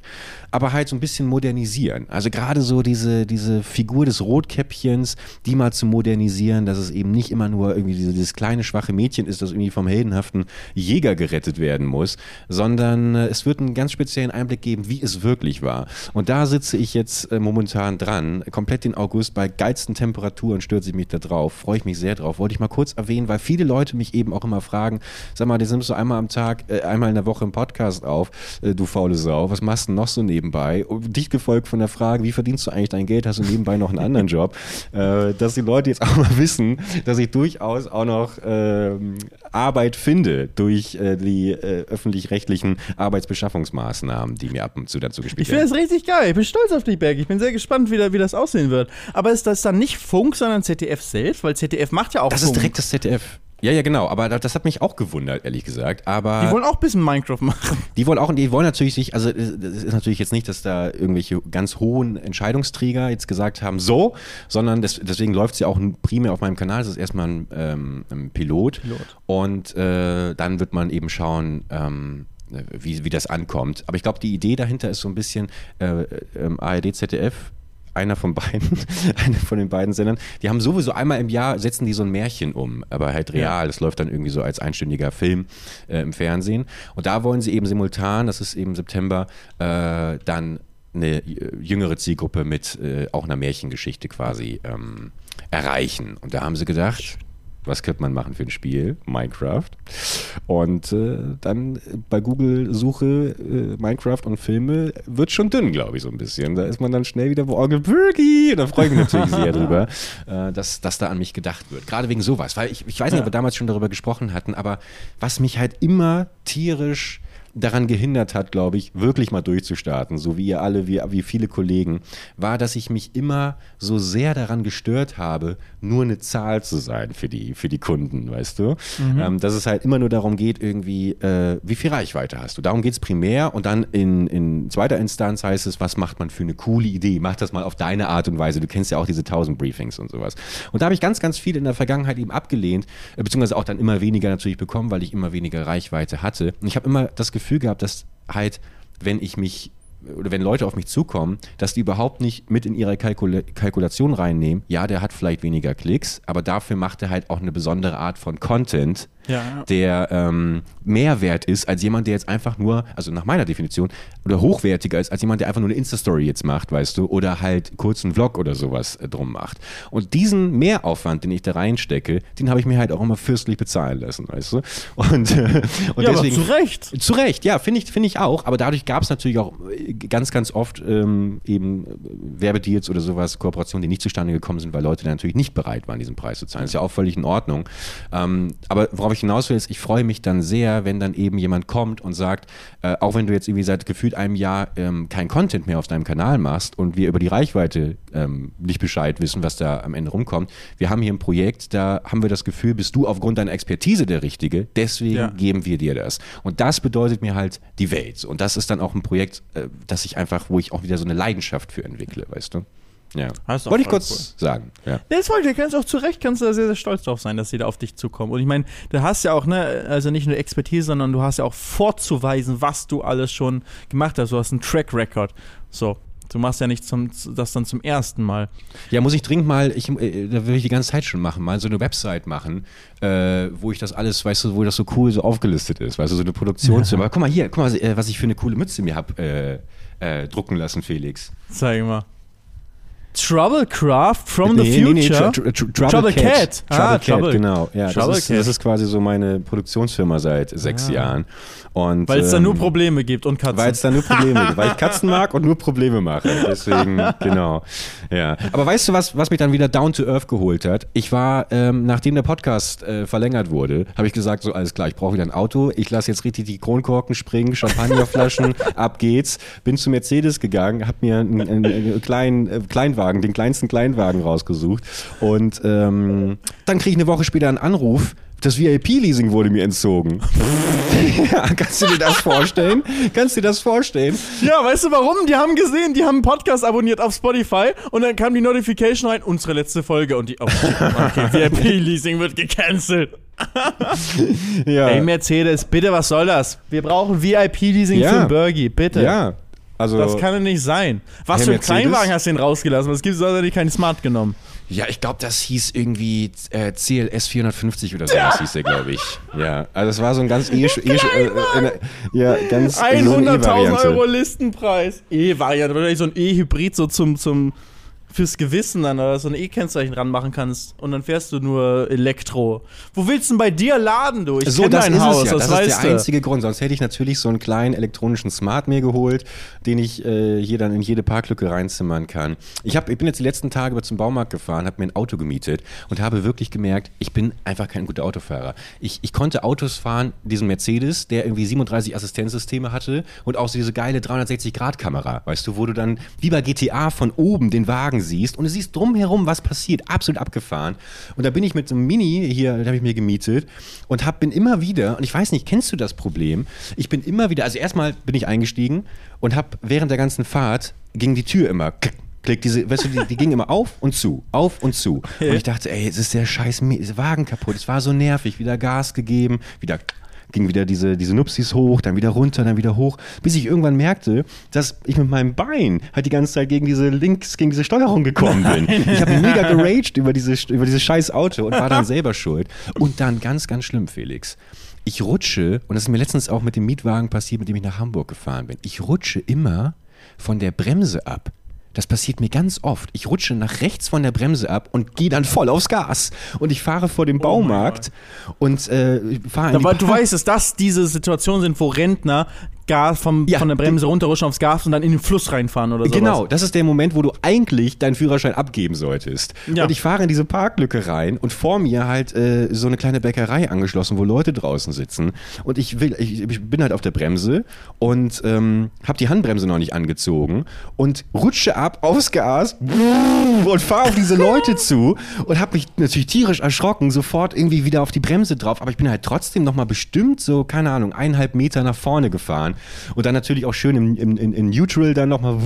Speaker 3: aber halt so ein bisschen modernisieren. Also gerade so diese, diese Figur des Rotkäppchens, die mal zu modernisieren, dass es eben nicht immer nur irgendwie diese, dieses kleine, schwache Mädchen ist, das irgendwie vom heldenhaften Jäger gerettet werden muss, sondern äh, es wird einen ganz speziellen Einblick geben, wie es wirklich war. Und da sitze ich jetzt äh, momentan dran, komplett den August bei geilsten Temperaturen stürze ich mich da drauf, freue ich mich sehr drauf. Wollte ich mal kurz erwähnen, weil viele Leute mich eben auch immer fragen, sag mal, die nimmst du einmal am Tag, äh, einmal in der Woche im Podcast auf, äh, du faule Sau, was machst du denn noch so nebenbei? Und dicht gefolgt von der Frage, wie verdienst du eigentlich dein Geld, hast du nebenbei noch einen anderen Job? Äh, dass die Leute jetzt auch mal wissen, dass ich durchaus auch noch ähm, Arbeit finde durch äh, die äh, öffentlich-rechtlichen Arbeitsbeschaffungsmaßnahmen, die mir ab und zu dazu gespielt
Speaker 2: Ich finde
Speaker 3: werden.
Speaker 2: das richtig geil. Ich bin stolz auf dich, Berg. Ich bin sehr gespannt, wie, da, wie das aussehen wird. Aber ist das dann nicht Funk, sondern ZDF selbst? Weil ZDF macht ja auch
Speaker 3: Das
Speaker 2: Funk.
Speaker 3: ist direkt das ZDF. Ja, ja, genau. Aber das, das hat mich auch gewundert, ehrlich gesagt. Aber
Speaker 2: Die wollen auch ein bisschen Minecraft machen.
Speaker 3: Die wollen auch, die wollen natürlich sich, also es ist natürlich jetzt nicht, dass da irgendwelche ganz hohen Entscheidungsträger jetzt gesagt haben, so, sondern das, deswegen läuft es ja auch primär auf meinem Kanal. Es ist erstmal ein, ähm, ein Pilot.
Speaker 2: Pilot.
Speaker 3: Und äh, dann wird man eben schauen, ähm, wie, wie das ankommt. Aber ich glaube, die Idee dahinter ist so ein bisschen äh, ähm, ARD, ZDF, einer von beiden, einer von den beiden Sendern, die haben sowieso einmal im Jahr, setzen die so ein Märchen um, aber halt real. Das läuft dann irgendwie so als einstündiger Film äh, im Fernsehen. Und da wollen sie eben simultan, das ist eben September, äh, dann eine jüngere Zielgruppe mit äh, auch einer Märchengeschichte quasi ähm, erreichen. Und da haben sie gedacht, was könnte man machen für ein Spiel? Minecraft. Und äh, dann bei Google Suche äh, Minecraft und Filme wird schon dünn, glaube ich, so ein bisschen. Da ist man dann schnell wieder Onkel Bergie. Da freue ich mich natürlich sehr drüber, äh, dass, dass da an mich gedacht wird. Gerade wegen sowas. Weil ich, ich weiß nicht, ob wir damals schon darüber gesprochen hatten, aber was mich halt immer tierisch daran gehindert hat, glaube ich, wirklich mal durchzustarten, so wie ihr alle, wie, wie viele Kollegen, war, dass ich mich immer so sehr daran gestört habe, nur eine Zahl zu sein für die, für die Kunden, weißt du? Mhm. Ähm, dass es halt immer nur darum geht, irgendwie, äh, wie viel Reichweite hast du? Darum geht es primär und dann in, in zweiter Instanz heißt es, was macht man für eine coole Idee? Mach das mal auf deine Art und Weise. Du kennst ja auch diese tausend Briefings und sowas. Und da habe ich ganz, ganz viel in der Vergangenheit eben abgelehnt, äh, beziehungsweise auch dann immer weniger natürlich bekommen, weil ich immer weniger Reichweite hatte. Und ich habe immer das Gefühl, Gefühl gehabt, dass halt, wenn ich mich oder wenn Leute auf mich zukommen, dass die überhaupt nicht mit in ihre Kalkula Kalkulation reinnehmen, ja, der hat vielleicht weniger Klicks, aber dafür macht er halt auch eine besondere Art von Content, ja. der ähm, mehr wert ist als jemand, der jetzt einfach nur, also nach meiner Definition, oder hochwertiger ist als jemand, der einfach nur eine Insta-Story jetzt macht, weißt du, oder halt kurz einen Vlog oder sowas äh, drum macht. Und diesen Mehraufwand, den ich da reinstecke, den habe ich mir halt auch immer fürstlich bezahlen lassen, weißt du. Und, äh, und
Speaker 2: ja, deswegen, zu Recht.
Speaker 3: Zu Recht, ja, finde ich, find ich auch. Aber dadurch gab es natürlich auch äh, ganz, ganz oft ähm, eben äh, Werbedeals oder sowas, Kooperationen, die nicht zustande gekommen sind, weil Leute dann natürlich nicht bereit waren, diesen Preis zu zahlen. Das ist ja auch völlig in Ordnung. Ähm, aber worauf ich hinaus will, ist, ich freue mich dann sehr, wenn dann eben jemand kommt und sagt, äh, auch wenn du jetzt irgendwie seit gefühlt einem Jahr ähm, kein Content mehr auf deinem Kanal machst und wir über die Reichweite ähm, nicht Bescheid wissen, was da am Ende rumkommt, wir haben hier ein Projekt, da haben wir das Gefühl, bist du aufgrund deiner Expertise der Richtige, deswegen ja. geben wir dir das. Und das bedeutet mir halt die Welt. Und das ist dann auch ein Projekt, äh, das ich einfach, wo ich auch wieder so eine Leidenschaft für entwickle, weißt du? Ja. Wollte ich kurz cool. sagen. Ja.
Speaker 2: Das wollte ich, kannst auch zu Recht, kannst du da sehr, sehr stolz drauf sein, dass sie da auf dich zukommen. Und ich meine, du hast ja auch, ne, also nicht nur Expertise, sondern du hast ja auch vorzuweisen, was du alles schon gemacht hast. Du hast einen Track Record. So. Du machst ja nicht zum, das dann zum ersten Mal.
Speaker 3: Ja, muss ich dringend mal, ich, äh, da will ich die ganze Zeit schon machen, mal so eine Website machen, äh, wo ich das alles, weißt du, wo das so cool so aufgelistet ist, weißt du, so eine Produktionsfirma. Ja. Guck mal hier, guck mal, äh, was ich für eine coole Mütze mir habe äh, äh, drucken lassen, Felix.
Speaker 2: Zeig mal. Troublecraft from nee, the Future? Nee, nee, tr
Speaker 3: tr tr Trouble, Trouble Cat. Cat. Ah, Trouble, Trouble Cat, genau. Ja, Trouble das, ist, Cat. das ist quasi so meine Produktionsfirma seit sechs ah. Jahren.
Speaker 2: Weil es ähm, da nur Probleme gibt und Katzen.
Speaker 3: Weil es da nur Probleme gibt. Weil ich Katzen mag und nur Probleme mache. Deswegen, genau. Ja. Aber weißt du, was, was mich dann wieder down to earth geholt hat? Ich war, ähm, nachdem der Podcast äh, verlängert wurde, habe ich gesagt, so alles klar, ich brauche wieder ein Auto. Ich lasse jetzt richtig die Kronkorken springen, Champagnerflaschen, ab geht's. Bin zu Mercedes gegangen, habe mir einen, einen, einen kleinen äh, Kleinwagen, den kleinsten Kleinwagen rausgesucht. Und ähm, dann kriege ich eine Woche später einen Anruf das VIP-Leasing wurde mir entzogen. ja, kannst du dir das vorstellen? Kannst du dir das vorstellen?
Speaker 2: Ja, weißt du warum? Die haben gesehen, die haben einen Podcast abonniert auf Spotify und dann kam die Notification rein, unsere letzte Folge und die, oh, okay, VIP-Leasing wird gecancelt. ja. Ey, Mercedes, bitte, was soll das? Wir brauchen VIP-Leasing ja. für Burgi, bitte.
Speaker 3: Ja,
Speaker 2: also, das kann ja nicht sein. Was für einen Kleinwagen hast du denn rausgelassen? Was gibt es, hat er keinen Smart genommen?
Speaker 3: Ja, ich glaube, das hieß irgendwie äh, CLS 450 oder so, ja. hieß der, glaube ich. Ja, also es war so ein ganz e, e äh, äh, ja, ganz
Speaker 2: 100.000 so Euro Listenpreis. E-Variante, wahrscheinlich so ein E-Hybrid so zum, zum fürs Gewissen dann oder so ein E-Kennzeichen ranmachen kannst und dann fährst du nur Elektro. Wo willst du denn bei dir laden, du? Ich
Speaker 3: so, das dein ist Haus, ja. das, das ist der einzige Grund. Sonst hätte ich natürlich so einen kleinen elektronischen Smart mir geholt, den ich äh, hier dann in jede Parklücke reinzimmern kann. Ich, hab, ich bin jetzt die letzten Tage über zum Baumarkt gefahren, habe mir ein Auto gemietet und habe wirklich gemerkt, ich bin einfach kein guter Autofahrer. Ich, ich konnte Autos fahren, diesen Mercedes, der irgendwie 37 Assistenzsysteme hatte und auch so diese geile 360-Grad-Kamera, weißt du, wo du dann wie bei GTA von oben den Wagen siehst und du siehst drumherum, was passiert. Absolut abgefahren. Und da bin ich mit so einem Mini hier, da habe ich mir gemietet und hab, bin immer wieder, und ich weiß nicht, kennst du das Problem? Ich bin immer wieder, also erstmal bin ich eingestiegen und habe während der ganzen Fahrt ging die Tür immer klick, diese, weißt du, die, die ging immer auf und zu, auf und zu. Und ich dachte, ey, jetzt ist der scheiß Wagen kaputt. Es war so nervig, wieder Gas gegeben, wieder ging wieder diese, diese Nupsis hoch, dann wieder runter, dann wieder hoch, bis ich irgendwann merkte, dass ich mit meinem Bein halt die ganze Zeit gegen diese Links, gegen diese Steuerung gekommen bin. Ich habe mega geraged über, diese, über dieses scheiß Auto und war dann selber schuld. Und dann ganz, ganz schlimm, Felix. Ich rutsche, und das ist mir letztens auch mit dem Mietwagen passiert, mit dem ich nach Hamburg gefahren bin. Ich rutsche immer von der Bremse ab. Das passiert mir ganz oft. Ich rutsche nach rechts von der Bremse ab und gehe dann voll aufs Gas. Und ich fahre vor dem Baumarkt und äh, fahre in die
Speaker 2: Aber du weißt, dass das diese Situationen sind, wo Rentner Gas vom,
Speaker 3: Ja,
Speaker 2: von der Bremse runterrutschen aufs Gas und dann in den Fluss reinfahren oder so.
Speaker 3: Genau, das ist der Moment, wo du eigentlich deinen Führerschein abgeben solltest.
Speaker 2: Ja.
Speaker 3: Und ich fahre in diese Parklücke rein und vor mir halt äh, so eine kleine Bäckerei angeschlossen, wo Leute draußen sitzen. Und ich will, ich, ich bin halt auf der Bremse und ähm, habe die Handbremse noch nicht angezogen und rutsche ab aufs Gas und fahre auf diese Leute zu und habe mich natürlich tierisch erschrocken, sofort irgendwie wieder auf die Bremse drauf. Aber ich bin halt trotzdem noch mal bestimmt so, keine Ahnung, eineinhalb Meter nach vorne gefahren und dann natürlich auch schön im, im, in, in Neutral dann noch mal.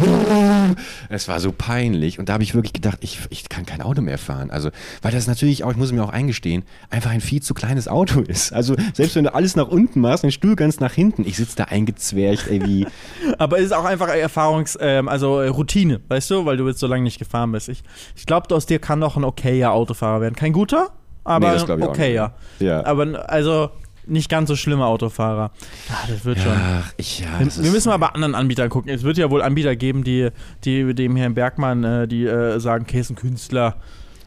Speaker 3: Es war so peinlich und da habe ich wirklich gedacht, ich, ich kann kein Auto mehr fahren. Also, weil das natürlich auch, ich muss mir auch eingestehen, einfach ein viel zu kleines Auto ist. Also, selbst wenn du alles nach unten machst, den Stuhl ganz nach hinten, ich sitze da eingezwercht, ey, wie.
Speaker 2: Aber es ist auch einfach Erfahrungs-, ähm, also äh, Routine, weißt du, weil du jetzt so lange nicht gefahren bist. Ich, ich glaube, aus dir kann noch ein okayer Autofahrer werden. Kein guter, aber
Speaker 3: Nee,
Speaker 2: okayer.
Speaker 3: nicht. Ja.
Speaker 2: Aber also nicht ganz so schlimmer Autofahrer. Ja, das wird schon.
Speaker 3: Ach, ich, ja,
Speaker 2: Wir
Speaker 3: ist-
Speaker 2: müssen mal bei anderen Anbietern gucken. Es wird ja wohl Anbieter geben, die, die dem Herrn Bergmann, äh, die äh, sagen, okay, ist ein Künstler.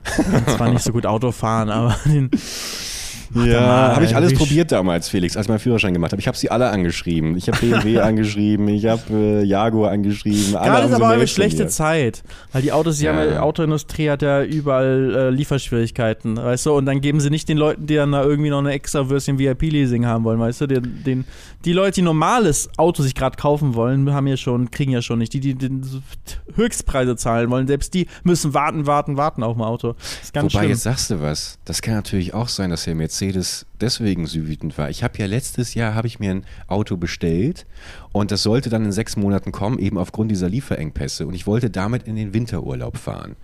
Speaker 2: Kann zwar nicht so gut Auto fahren, aber den,
Speaker 3: Ja, habe ich alles
Speaker 2: wie-
Speaker 3: probiert damals, Felix, als ich meinen Führerschein gemacht habe. Ich habe sie alle angeschrieben. Ich habe BMW angeschrieben, ich habe äh, Jaguar angeschrieben.
Speaker 2: Gerade ist aber eine schlechte. Zeit, weil die Autos, die
Speaker 3: Ja.
Speaker 2: ja- Autoindustrie hat ja überall äh, Lieferschwierigkeiten, weißt du, und dann geben sie nicht den Leuten, die dann da irgendwie noch eine extra Würstchen VIP-Leasing haben wollen, weißt du, den, den, die Leute, die normales Auto sich gerade kaufen wollen, haben ja schon, kriegen ja schon nicht, die, die den Höchstpreise zahlen wollen, selbst die müssen warten, warten, warten auf ein Auto. Das ist ganz
Speaker 3: Wobei,
Speaker 2: schlimm.
Speaker 3: jetzt sagst du was. Das kann natürlich auch sein, dass der Mercedes deswegen so wütend war. Ich habe ja letztes Jahr habe ich mir ein Auto bestellt und das sollte dann in sechs Monaten kommen, eben aufgrund dieser Lieferengpässe. Und ich wollte damit in den Winterurlaub fahren.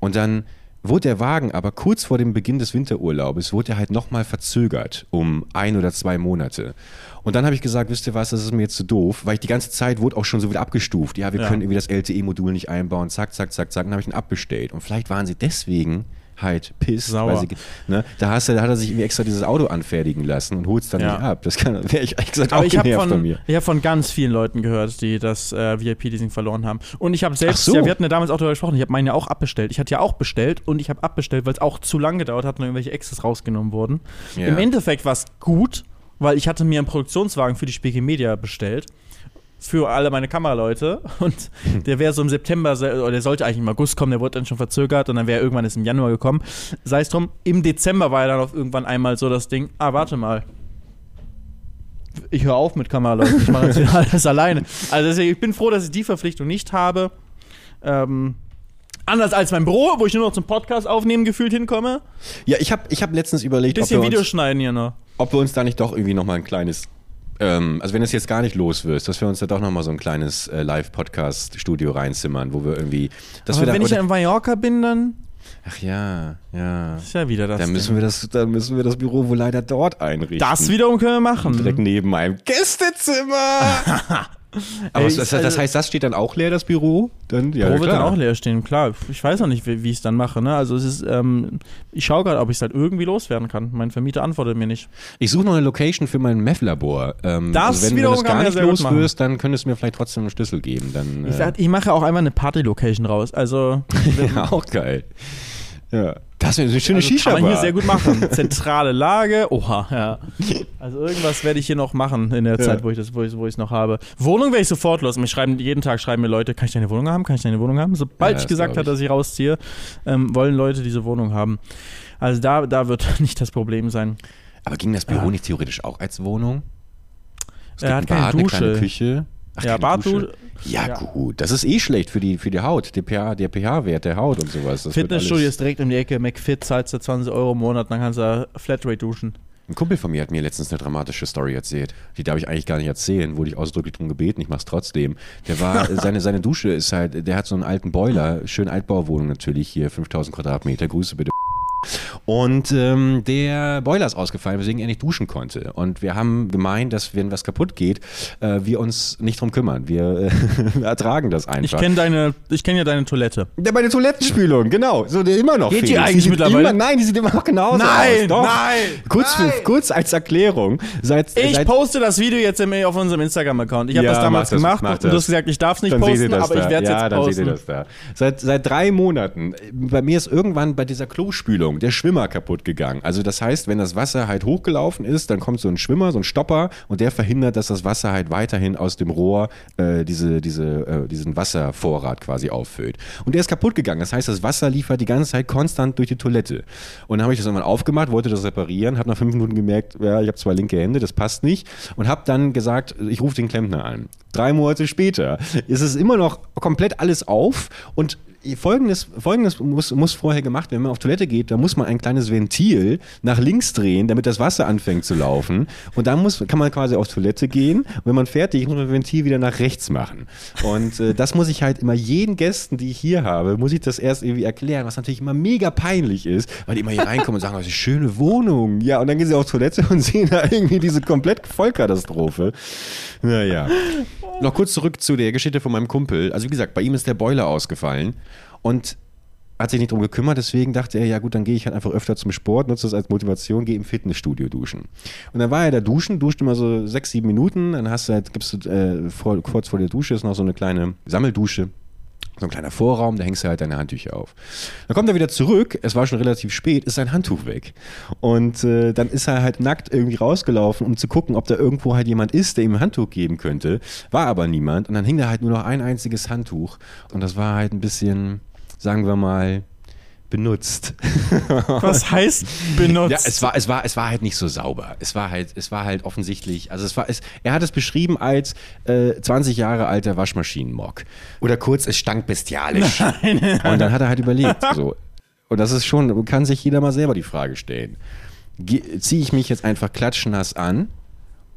Speaker 3: Und dann wurde der Wagen aber kurz vor dem Beginn des Winterurlaubes, wurde er halt nochmal verzögert um ein oder zwei Monate. Und dann habe ich gesagt, wisst ihr was, das ist mir jetzt zu doof, weil ich die ganze Zeit wurde auch schon so wieder abgestuft. Ja, wir
Speaker 2: Ja.
Speaker 3: können irgendwie das LTE-Modul nicht einbauen, zack, zack, zack, zack. Dann habe ich ihn abbestellt. Und vielleicht waren sie deswegen halt piss,
Speaker 2: Sauer.
Speaker 3: sie, ne, da, hast du, da hat er sich irgendwie extra dieses Auto anfertigen lassen und holt es dann
Speaker 2: Ja.
Speaker 3: nicht ab. Das kann, wäre ich ehrlich gesagt
Speaker 2: Aber
Speaker 3: auch
Speaker 2: ich habe
Speaker 3: genervt von
Speaker 2: von,
Speaker 3: mir.
Speaker 2: ich hab von ganz vielen Leuten gehört, die das äh, VIP-Leasing verloren haben. Und ich habe selbst,
Speaker 3: so.
Speaker 2: ja, wir hatten ja damals auch darüber gesprochen, ich habe meine ja auch abbestellt. Ich hatte ja auch bestellt und ich habe abbestellt, weil es auch zu lang gedauert hat und irgendwelche Extras rausgenommen wurden.
Speaker 3: Ja.
Speaker 2: Im Endeffekt war es gut, weil ich hatte mir einen Produktionswagen für die Spiegel Media bestellt. Für alle meine Kameraleute. Und der wäre so im September, se- oder der sollte eigentlich im August kommen, der wurde dann schon verzögert und dann wäre irgendwann ist im Januar gekommen. Sei es drum, im Dezember war ja dann auch irgendwann einmal so das Ding, ah, warte mal, ich höre auf mit Kameraleuten, ich mache jetzt wieder alles alleine. Also deswegen, ich bin froh, dass ich die Verpflichtung nicht habe. Ähm, anders als mein Büro, wo ich nur noch zum Podcast aufnehmen gefühlt hinkomme.
Speaker 3: Ja, ich habe ich hab letztens überlegt, ob wir,
Speaker 2: Videos
Speaker 3: uns,
Speaker 2: schneiden hier noch.
Speaker 3: ob wir uns da nicht doch irgendwie nochmal ein kleines, ähm, also wenn es jetzt gar nicht los wirst, dass wir uns da doch nochmal so ein kleines äh, Live-Podcast-Studio reinzimmern, wo wir irgendwie, dass
Speaker 2: Aber
Speaker 3: wir
Speaker 2: wenn
Speaker 3: da,
Speaker 2: ich in Mallorca bin, dann
Speaker 3: ach ja, ja.
Speaker 2: ist ja wieder das.
Speaker 3: Dann müssen, wir das, dann müssen wir das Büro wohl leider dort einrichten.
Speaker 2: das wiederum können wir machen.
Speaker 3: Direkt neben meinem Gästezimmer. Aber
Speaker 2: Ey, ich-
Speaker 3: das, das
Speaker 2: also-
Speaker 3: heißt, das steht dann auch leer, das Büro? Dann, ja,
Speaker 2: Büro wird dann auch leer stehen, klar. Ich weiß noch nicht, wie, wie ich es dann mache. Ne? Also es ist, ähm, ich schaue gerade, ob ich es halt irgendwie loswerden kann. Mein Vermieter antwortet mir nicht.
Speaker 3: Ich suche noch eine Location für mein Meth-Labor. Ähm,
Speaker 2: Das
Speaker 3: also wenn, wenn
Speaker 2: wiederum
Speaker 3: du es
Speaker 2: kann
Speaker 3: gar nicht loswirst, dann könntest du mir vielleicht trotzdem einen Schlüssel geben. Dann,
Speaker 2: Ich,
Speaker 3: äh,
Speaker 2: sag, ich mache auch einmal eine Party-Location raus. Also,
Speaker 3: ja, auch geil. Ja. Das ist eine schöne
Speaker 2: also
Speaker 3: Shisha-Bar.
Speaker 2: kann man hier sehr gut machen. Zentrale Lage, oha, ja. Also irgendwas werde ich hier noch machen in der
Speaker 3: Ja.
Speaker 2: Zeit, wo ich das, wo ich es noch habe. Wohnung werde ich sofort los. Mich schreiben, jeden Tag schreiben mir Leute, kann ich deine Wohnung haben? Kann ich deine Wohnung haben? Sobald
Speaker 3: Ja,
Speaker 2: ich gesagt habe, dass ich rausziehe, ähm, wollen Leute diese Wohnung haben. Also da, da wird nicht das Problem sein.
Speaker 3: Aber ging das Büro
Speaker 2: Ja.
Speaker 3: nicht theoretisch auch als Wohnung? Es
Speaker 2: Er hat
Speaker 3: ein
Speaker 2: keine
Speaker 3: Bad, eine
Speaker 2: Dusche.
Speaker 3: kleine Küche. Ach,
Speaker 2: ja,
Speaker 3: keine
Speaker 2: Bad,
Speaker 3: Dusche?
Speaker 2: du,
Speaker 3: Ja,
Speaker 2: Ja.
Speaker 3: gut. Das ist eh schlecht für die, für die Haut. Der pH, der pH-Wert der Haut und sowas. Das
Speaker 2: Fitnessstudio ist direkt um die Ecke. McFit zahlst du 20 Euro im Monat, dann kannst du Flatrate duschen.
Speaker 3: Ein Kumpel von mir hat mir letztens eine dramatische Story erzählt. Die darf ich eigentlich gar nicht erzählen, wurde ich ausdrücklich drum gebeten, ich mach's trotzdem. Der war, seine, seine Dusche ist halt, der hat so einen alten Boiler, schön Altbauwohnung natürlich hier, 5000 Quadratmeter, Grüße bitte. Und ähm, der Boiler ist ausgefallen, weswegen er nicht duschen konnte. Und wir haben gemeint, dass wenn was kaputt geht, äh, wir uns nicht drum kümmern. Wir, äh, ertragen das einfach.
Speaker 2: Ich kenne deine, ich kenne ja deine Toilette.
Speaker 3: Ja, meine Toilettenspülung, genau. So, die immer noch
Speaker 2: Geht die
Speaker 3: Felix.
Speaker 2: eigentlich
Speaker 3: sieht
Speaker 2: mittlerweile?
Speaker 3: Immer, nein, die sieht immer noch genauso
Speaker 2: Nein,
Speaker 3: aus. Doch.
Speaker 2: nein,
Speaker 3: Kurz, für-
Speaker 2: nein.
Speaker 3: kurz als Erklärung. Seit,
Speaker 2: Ich
Speaker 3: seit,
Speaker 2: poste das Video jetzt im, auf unserem Instagram-Account. Ich habe
Speaker 3: Ja,
Speaker 2: das damals
Speaker 3: das,
Speaker 2: gemacht
Speaker 3: mach
Speaker 2: und du hast gesagt, ich darf es nicht
Speaker 3: dann
Speaker 2: posten, aber
Speaker 3: da.
Speaker 2: ich werde es
Speaker 3: ja,
Speaker 2: jetzt
Speaker 3: dann
Speaker 2: posten.
Speaker 3: seht ihr das da. Seit, seit drei Monaten. Bei mir ist irgendwann bei dieser Klospülung der Schwimmer kaputt gegangen. Also das heißt, wenn das Wasser halt hochgelaufen ist, dann kommt so ein Schwimmer, so ein Stopper und der verhindert, dass das Wasser halt weiterhin aus dem Rohr äh, diese, diese, äh, diesen Wasservorrat quasi auffüllt. Und der ist kaputt gegangen. Das heißt, das Wasser liefert die ganze Zeit konstant durch die Toilette. Und dann habe ich das irgendwann aufgemacht, wollte das reparieren, habe nach fünf Minuten gemerkt, ja, ich habe zwei linke Hände, das passt nicht und habe dann gesagt, ich rufe den Klempner an. Drei Monate später ist es immer noch komplett alles auf und Folgendes, Folgendes muss, muss vorher gemacht werden. Wenn man auf Toilette geht, da muss man ein kleines Ventil nach links drehen, damit das Wasser anfängt zu laufen. Und dann muss, kann man quasi auf Toilette gehen. Und wenn man fertig ist, muss man das Ventil wieder nach rechts machen. Und äh, das muss ich halt immer jeden Gästen, die ich hier habe, muss ich das erst irgendwie erklären, was natürlich immer mega peinlich ist, weil die immer hier reinkommen und sagen, was eine schöne Wohnung. Ja, und dann gehen sie auf Toilette und sehen da irgendwie diese komplett Vollkatastrophe. Naja. Noch kurz zurück zu der Geschichte von meinem Kumpel. Also wie gesagt, bei ihm ist der Boiler ausgefallen und hat sich nicht drum gekümmert, deswegen dachte er, ja gut, dann gehe ich halt einfach öfter zum Sport, nutze das als Motivation, gehe im Fitnessstudio duschen. Und dann war er da duschen, duscht immer so sechs, sieben Minuten, dann hast du halt, gibst du äh, vor, kurz vor der Dusche ist noch so eine kleine Sammeldusche, so ein kleiner Vorraum, da hängst du halt deine Handtücher auf. Dann kommt er wieder zurück, es war schon relativ spät, ist sein Handtuch weg. Und äh, dann ist er halt nackt irgendwie rausgelaufen, um zu gucken, ob da irgendwo halt jemand ist, der ihm ein Handtuch geben könnte. War aber niemand. Und dann hing da halt nur noch ein einziges Handtuch. Und das war halt ein bisschen, sagen wir mal, benutzt.
Speaker 2: Was heißt benutzt?
Speaker 3: Ja, es war, es war, es war halt nicht so sauber. Es war halt, es war halt offensichtlich, also es war, es, er hat es beschrieben als äh, 20 Jahre alter Waschmaschinenmock. Oder kurz, es stank bestialisch. Und dann hat er halt überlegt, so. Und das ist schon, kann sich jeder mal selber die Frage stellen. Ziehe ich mich jetzt einfach klatschnass an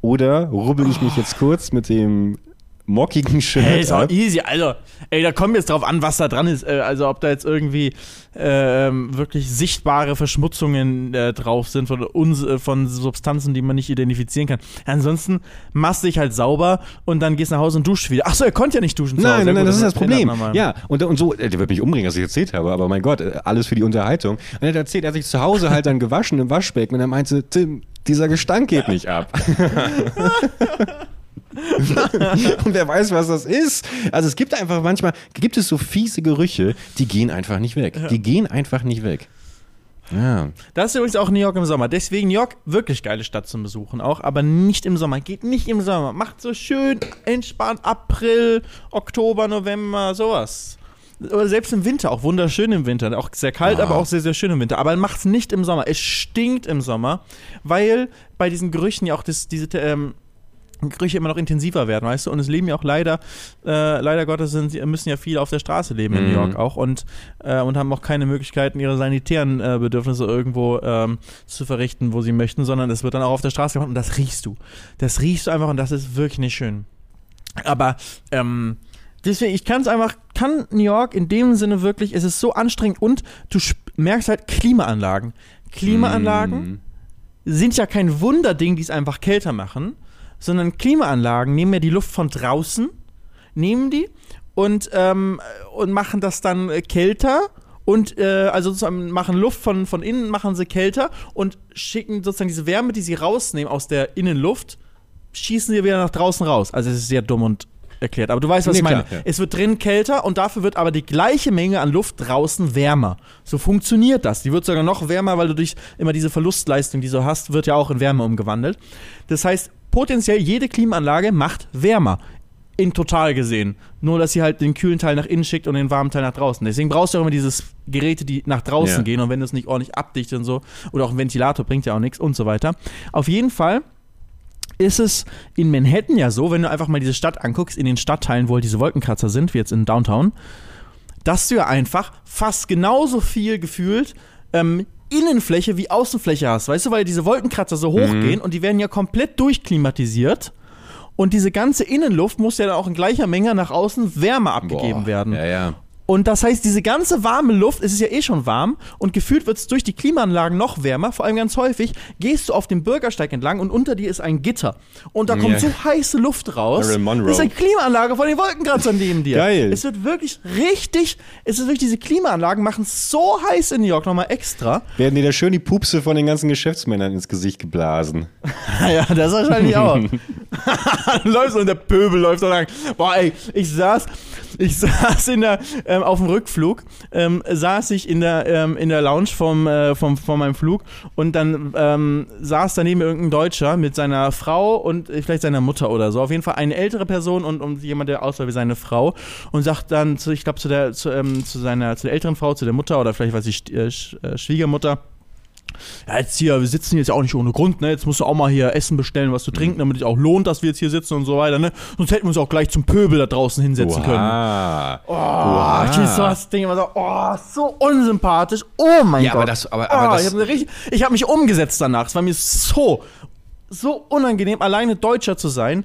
Speaker 3: oder rubbel ich mich jetzt kurz mit dem mockigen Shirt
Speaker 2: Hey, ist auch easy. Also, ey, da kommt jetzt drauf an, was da dran ist. Äh, Also, ob da jetzt irgendwie ähm, wirklich sichtbare Verschmutzungen äh, drauf sind von, uns, äh, von Substanzen, die man nicht identifizieren kann. Ansonsten machst du dich halt sauber und dann gehst nach Hause und duschst wieder. Achso, er konnte ja nicht duschen.
Speaker 3: Nein, nein, nein,
Speaker 2: gut,
Speaker 3: das ist das Problem. Ja, und, und so, äh, der wird mich umbringen, was ich erzählt habe, aber mein Gott, äh, alles für die Unterhaltung. Und er hat erzählt, er hat sich zu Hause halt dann gewaschen im Waschbecken und er meinte, Tim, dieser Gestank geht nicht ab. und wer weiß, was das ist. Also es gibt einfach manchmal, gibt es so fiese Gerüche, die gehen einfach nicht weg. Die gehen einfach nicht weg. Ja.
Speaker 2: Das ist übrigens auch New York im Sommer. Deswegen New York, wirklich geile Stadt zum Besuchen auch, aber nicht im Sommer. Geht nicht im Sommer. Macht so schön entspannt April, Oktober, November, sowas. Oder selbst im Winter, auch wunderschön im Winter. Auch sehr kalt,
Speaker 3: Ah.
Speaker 2: aber auch sehr, sehr schön im Winter. Aber macht's nicht im Sommer. Es stinkt im Sommer, weil bei diesen Gerüchen ja auch das, diese ähm, Gerüche immer noch intensiver werden, weißt du? Und es leben ja auch leider, äh, leider Gottes sind, müssen ja viele auf der Straße leben in
Speaker 3: Mhm.
Speaker 2: New York auch und, äh, und haben auch keine Möglichkeiten, ihre sanitären äh, Bedürfnisse irgendwo ähm, zu verrichten, wo sie möchten, sondern es wird dann auch auf der Straße gemacht und das riechst du. Das riechst du einfach und das ist wirklich nicht schön. Aber, ähm, Deswegen, ich kann es einfach, kann New York in dem Sinne wirklich, es ist so anstrengend und du merkst halt Klimaanlagen. Klimaanlagen
Speaker 3: Mm.
Speaker 2: sind ja kein Wunderding, die es einfach kälter machen, sondern Klimaanlagen nehmen ja die Luft von draußen, nehmen die und, ähm, und machen das dann äh, kälter und äh, also sozusagen machen Luft von, von innen, machen sie kälter und schicken sozusagen diese Wärme, die sie rausnehmen aus der Innenluft, schießen sie wieder nach draußen raus. Also es ist sehr dumm und erklärt. Aber du weißt, was
Speaker 3: Nee,
Speaker 2: ich meine.
Speaker 3: klar, ja.
Speaker 2: Es wird drin kälter und dafür wird aber die gleiche Menge an Luft draußen wärmer. So funktioniert das. Die wird sogar noch wärmer, weil du durch immer diese Verlustleistung, die du hast, wird ja auch in Wärme umgewandelt. Das heißt, potenziell jede Klimaanlage macht wärmer. In total gesehen. Nur, dass sie halt den kühlen Teil nach innen schickt und den warmen Teil nach draußen. Deswegen brauchst du auch immer dieses Geräte, die nach draußen
Speaker 3: Ja.
Speaker 2: gehen und wenn du es nicht ordentlich abdichtet und so, oder auch ein Ventilator bringt ja auch nichts und so weiter. Auf jeden Fall ist es in Manhattan ja so, wenn du einfach mal diese Stadt anguckst, in den Stadtteilen, wo halt diese Wolkenkratzer sind, wie jetzt in Downtown, dass du ja einfach fast genauso viel gefühlt ähm, Innenfläche wie Außenfläche hast, weißt du, weil diese Wolkenkratzer so hochgehen und die werden ja komplett durchklimatisiert und diese ganze Innenluft muss ja dann auch in gleicher Menge nach außen Wärme abgegeben
Speaker 3: Boah.
Speaker 2: werden.
Speaker 3: Ja, ja.
Speaker 2: Und das heißt, diese ganze warme Luft, es ist ja eh schon warm und gefühlt wird es durch die Klimaanlagen noch wärmer. Vor allem ganz häufig gehst du auf dem Bürgersteig entlang und unter dir ist ein Gitter. Und da kommt
Speaker 3: Ja.
Speaker 2: so heiße Luft raus. Das ist eine Klimaanlage von den Wolkenkratzern neben dir.
Speaker 3: Geil.
Speaker 2: Es wird wirklich richtig, es ist wirklich, diese Klimaanlagen machen es so heiß in New York nochmal extra.
Speaker 3: Werden dir da schön die Pupse von den ganzen Geschäftsmännern ins Gesicht geblasen.
Speaker 2: ja, das wahrscheinlich auch. Läufst und der Pöbel läuft so lang. Boah, ey, ich saß, ich saß in der, ähm, auf dem Rückflug, ähm, saß ich in der, ähm, in der Lounge vom, äh, vom, von meinem Flug und dann ähm, saß daneben irgendein Deutscher mit seiner Frau und äh, vielleicht seiner Mutter oder so. Auf jeden Fall eine ältere Person und, und jemand, der aussah wie seine Frau und sagt dann, zu, ich glaube, zu der, zu, ähm, zu seiner, zu der älteren Frau, zu der Mutter oder vielleicht weiß ich, äh, äh, Schwiegermutter. Ja, jetzt hier, wir sitzen jetzt ja auch nicht ohne Grund, ne? Jetzt musst du auch mal hier Essen bestellen, was zu trinken, damit es auch lohnt, dass wir jetzt hier sitzen und so weiter, ne? Sonst hätten wir uns auch gleich zum Pöbel da draußen hinsetzen können.
Speaker 3: Oha.
Speaker 2: Oh, ich so das Ding immer so, oh, so unsympathisch. Oh mein
Speaker 3: Ja,
Speaker 2: Gott.
Speaker 3: aber das- aber- aber
Speaker 2: oh,
Speaker 3: das-
Speaker 2: ich habe habe mich umgesetzt danach. Es war mir so, so unangenehm, alleine Deutscher zu sein.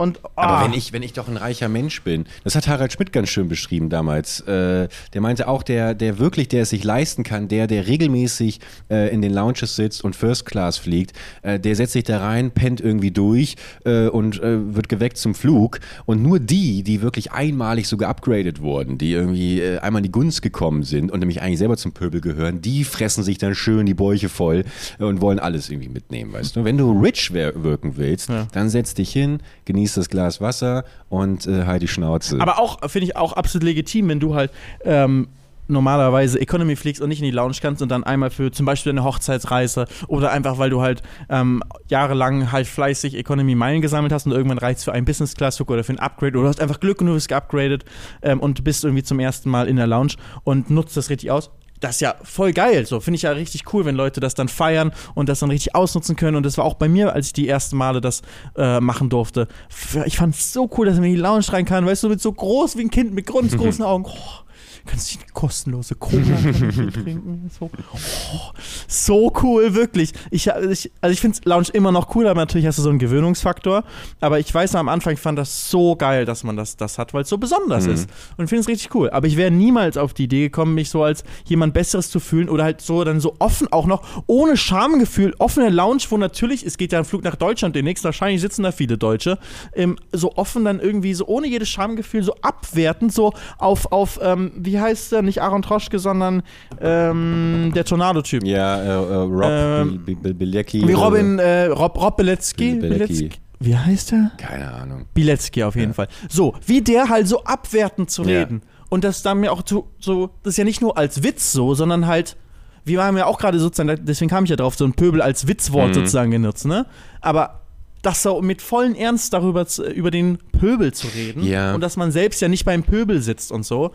Speaker 2: Und,
Speaker 3: Aber
Speaker 2: ah.
Speaker 3: wenn ich, wenn ich doch ein reicher Mensch bin, das hat Harald Schmidt ganz schön beschrieben damals. Äh, der meinte auch, der, der wirklich, der es sich leisten kann, der, der regelmäßig äh, in den Lounges sitzt und First Class fliegt, äh, der setzt sich da rein, pennt irgendwie durch äh, und äh, wird geweckt zum Flug. Und nur die, die wirklich einmalig so geupgradet wurden, die irgendwie äh, einmal in die Gunst gekommen sind und nämlich eigentlich selber zum Pöbel gehören, die fressen sich dann schön die Bäuche voll und wollen alles irgendwie mitnehmen, weißt du? Wenn du rich wirken willst, dann setz dich hin, genieß das Glas Wasser und äh, halt die Schnauze.
Speaker 2: Aber auch, finde ich auch absolut legitim, wenn du halt ähm, normalerweise Economy fliegst und nicht in die Lounge kannst und dann einmal für zum Beispiel eine Hochzeitsreise oder einfach, weil du halt ähm, jahrelang halt fleißig Economy Meilen gesammelt hast und irgendwann reizt für einen Business Class Flug oder für ein Upgrade oder du hast einfach Glück und du wirst geupgradet ähm, und bist irgendwie zum ersten Mal in der Lounge und nutzt das richtig aus. Das ist ja voll geil, so finde ich ja richtig cool, wenn Leute das dann feiern und das dann richtig ausnutzen können. Und das war auch bei mir, als ich die ersten Male das äh, machen durfte. Ich fand es so cool, dass man in die Lounge rein kann, weißt du, mit so groß wie ein Kind mit ganz großen Augen. Oh, kannst du eine kostenlose Cola trinken? So, oh, so cool, wirklich. Ich, ich, also ich finde Lounge immer noch cool, aber natürlich hast du so einen Gewöhnungsfaktor. Aber ich weiß am Anfang, ich fand das so geil, dass man das, das hat, weil es so besonders ist. Und finde es richtig cool. Aber ich wäre niemals auf die Idee gekommen, mich so als jemand Besseres zu fühlen oder halt so dann so offen auch noch, ohne Schamgefühl, offene Lounge, wo natürlich, es geht ja ein Flug nach Deutschland demnächst, wahrscheinlich sitzen da viele Deutsche, ähm, so offen dann irgendwie so ohne jedes Schamgefühl, so abwertend, so auf, auf ähm, wie heißt der, nicht Aaron Troschke, sondern ähm, der Tornado-Typ.
Speaker 3: ja, äh, äh, Rob
Speaker 2: Ähm,
Speaker 3: Bil- Bil- Bilecki.
Speaker 2: Wie Robin, äh, Rob, Rob Bilecki?
Speaker 3: Bil- Bilecki.
Speaker 2: Bilecki? Wie heißt er?
Speaker 3: Keine Ahnung.
Speaker 2: Bilecki auf jeden Fall. So, wie der halt so abwertend zu
Speaker 3: Ja.
Speaker 2: reden. Und das dann mir auch so, so, das ist ja nicht nur als Witz so, sondern halt, wir haben ja auch gerade sozusagen, deswegen kam ich ja drauf, so ein Pöbel als Witzwort
Speaker 3: Mhm.
Speaker 2: sozusagen genutzt, ne? Aber das so mit vollen Ernst darüber zu, über den Pöbel zu reden
Speaker 3: Ja.
Speaker 2: und dass man selbst ja nicht beim Pöbel sitzt und so.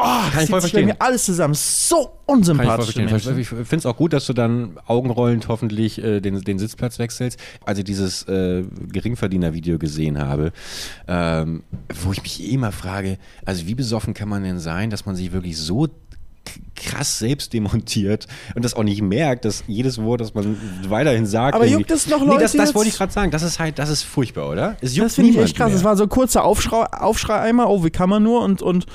Speaker 2: Oh,
Speaker 3: Kann ich voll verstehen.
Speaker 2: mir alles zusammen. So
Speaker 3: Kann ich voll
Speaker 2: unsympathisch.
Speaker 3: verstehen. Ich finde es auch gut, dass du dann augenrollend hoffentlich äh, den, den Sitzplatz wechselst. Als ich dieses äh, Geringverdiener-Video gesehen habe, ähm, wo ich mich eh immer frage, also wie besoffen kann man denn sein, dass man sich wirklich so krass selbst demontiert und das auch nicht merkt, dass jedes Wort, das man weiterhin sagt.
Speaker 2: Aber juckt es noch
Speaker 3: Nee,
Speaker 2: Leute
Speaker 3: das, das
Speaker 2: jetzt?
Speaker 3: wollte ich gerade sagen. Das ist halt, das ist furchtbar, oder? Es juckt
Speaker 2: Das finde ich echt krass. Es war so ein kurzer Aufschrei, Aufschrei einmal, oh, wie kann man nur und, und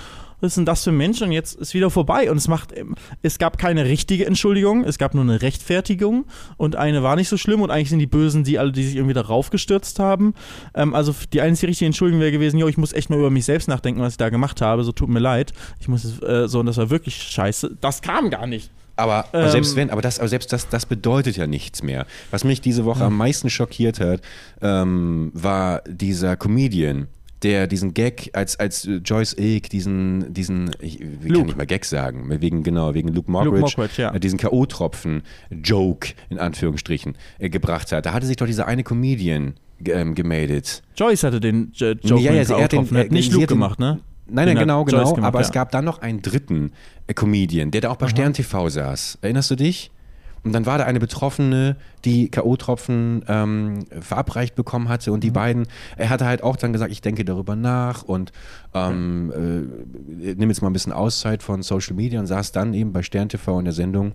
Speaker 2: was ist denn das für ein Mensch? Und jetzt ist wieder vorbei. Und es macht, ähm, es gab keine richtige Entschuldigung, es gab nur eine Rechtfertigung und eine war nicht so schlimm und eigentlich sind die Bösen die alle, die sich irgendwie darauf gestürzt haben. Ähm, also die einzige richtige Entschuldigung wäre gewesen, jo, ich muss echt nur über mich selbst nachdenken, was ich da gemacht habe. So tut mir leid. Ich muss äh, so und das war wirklich scheiße. Das kam gar nicht.
Speaker 3: Aber
Speaker 2: Ähm,
Speaker 3: selbst wenn, aber das, aber selbst das, das bedeutet ja nichts mehr. Was mich diese Woche am meisten schockiert hat, ähm, war dieser Comedian, der diesen Gag als als äh, Joyce Ilk diesen diesen ich wie
Speaker 2: Luke.
Speaker 3: kann ich mal Gag sagen wegen genau wegen Luke Mockridge,
Speaker 2: Mockridge, ja.
Speaker 3: äh, diesen KO-Tropfen Joke in Anführungsstrichen äh, gebracht hat. Da hatte sich doch dieser eine Comedian ähm, gemeldet.
Speaker 2: Joyce hatte den äh, Joke
Speaker 3: Ja, ja,
Speaker 2: mit
Speaker 3: sie- er hat den-
Speaker 2: hat nicht Luke gemacht, ne?
Speaker 3: Nein, nein, genau, genau.
Speaker 2: gemacht,
Speaker 3: aber
Speaker 2: ja.
Speaker 3: es gab dann noch einen dritten äh, Comedian, der da auch bei Stern TV saß. Erinnerst du dich? Und dann war da eine Betroffene, die K.O.-Tropfen ähm, verabreicht bekommen hatte und die
Speaker 2: Mhm.
Speaker 3: beiden, er hatte halt auch dann gesagt, ich denke darüber nach und ähm, äh, nimm jetzt mal ein bisschen Auszeit von Social Media und saß dann eben bei Stern TV in der Sendung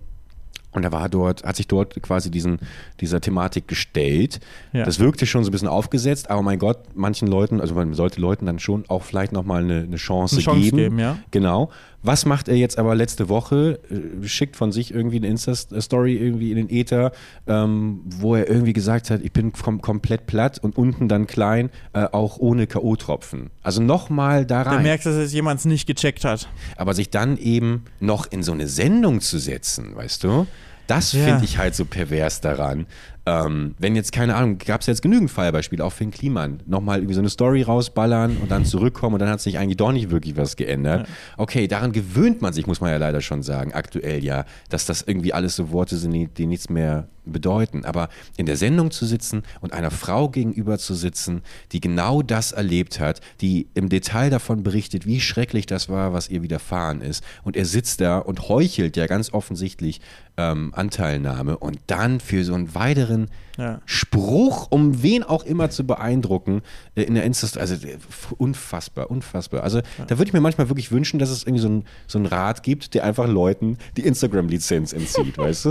Speaker 3: Und er war dort, hat sich dort quasi diesen, dieser Thematik gestellt.
Speaker 2: Ja.
Speaker 3: Das wirkte schon so ein bisschen aufgesetzt, aber mein Gott, manchen Leuten, also man sollte Leuten dann schon auch vielleicht nochmal eine, eine Chance,
Speaker 2: Eine Chance
Speaker 3: geben.
Speaker 2: geben, ja.
Speaker 3: Genau. Was macht er jetzt aber letzte Woche? Äh, Schickt von sich irgendwie eine Insta-Story irgendwie in den Äther, ähm, wo er irgendwie gesagt hat, ich bin kom komplett platt und unten dann klein, äh, auch ohne K.O.-Tropfen. Also nochmal da
Speaker 2: Du
Speaker 3: rein.
Speaker 2: merkst, dass es jemand nicht gecheckt hat.
Speaker 3: Aber sich dann eben noch in so eine Sendung zu setzen, weißt du? Das
Speaker 2: Ja.
Speaker 3: finde ich halt so pervers daran. Ähm, wenn jetzt, keine Ahnung, gab es jetzt genügend Fallbeispiele, auch Finn Kliman, nochmal irgendwie so eine Story rausballern und dann zurückkommen und dann hat sich eigentlich doch nicht wirklich was geändert. Okay, daran gewöhnt man sich, muss man ja leider schon sagen, aktuell ja, dass das irgendwie alles so Worte sind, die, die nichts mehr bedeuten. Aber in der Sendung zu sitzen und einer Frau gegenüber zu sitzen, die genau das erlebt hat, die im Detail davon berichtet, wie schrecklich das war, was ihr widerfahren ist. Und er sitzt da und heuchelt ja ganz offensichtlich ähm, Anteilnahme und dann für so einen weiteren and
Speaker 2: Ja.
Speaker 3: Spruch, um wen auch immer zu beeindrucken, äh, in der Insta, also äh, unfassbar, unfassbar. Also da würde ich mir manchmal wirklich wünschen, dass es irgendwie so einen so einen Rat gibt, der einfach Leuten die Instagram-Lizenz entzieht, weißt du?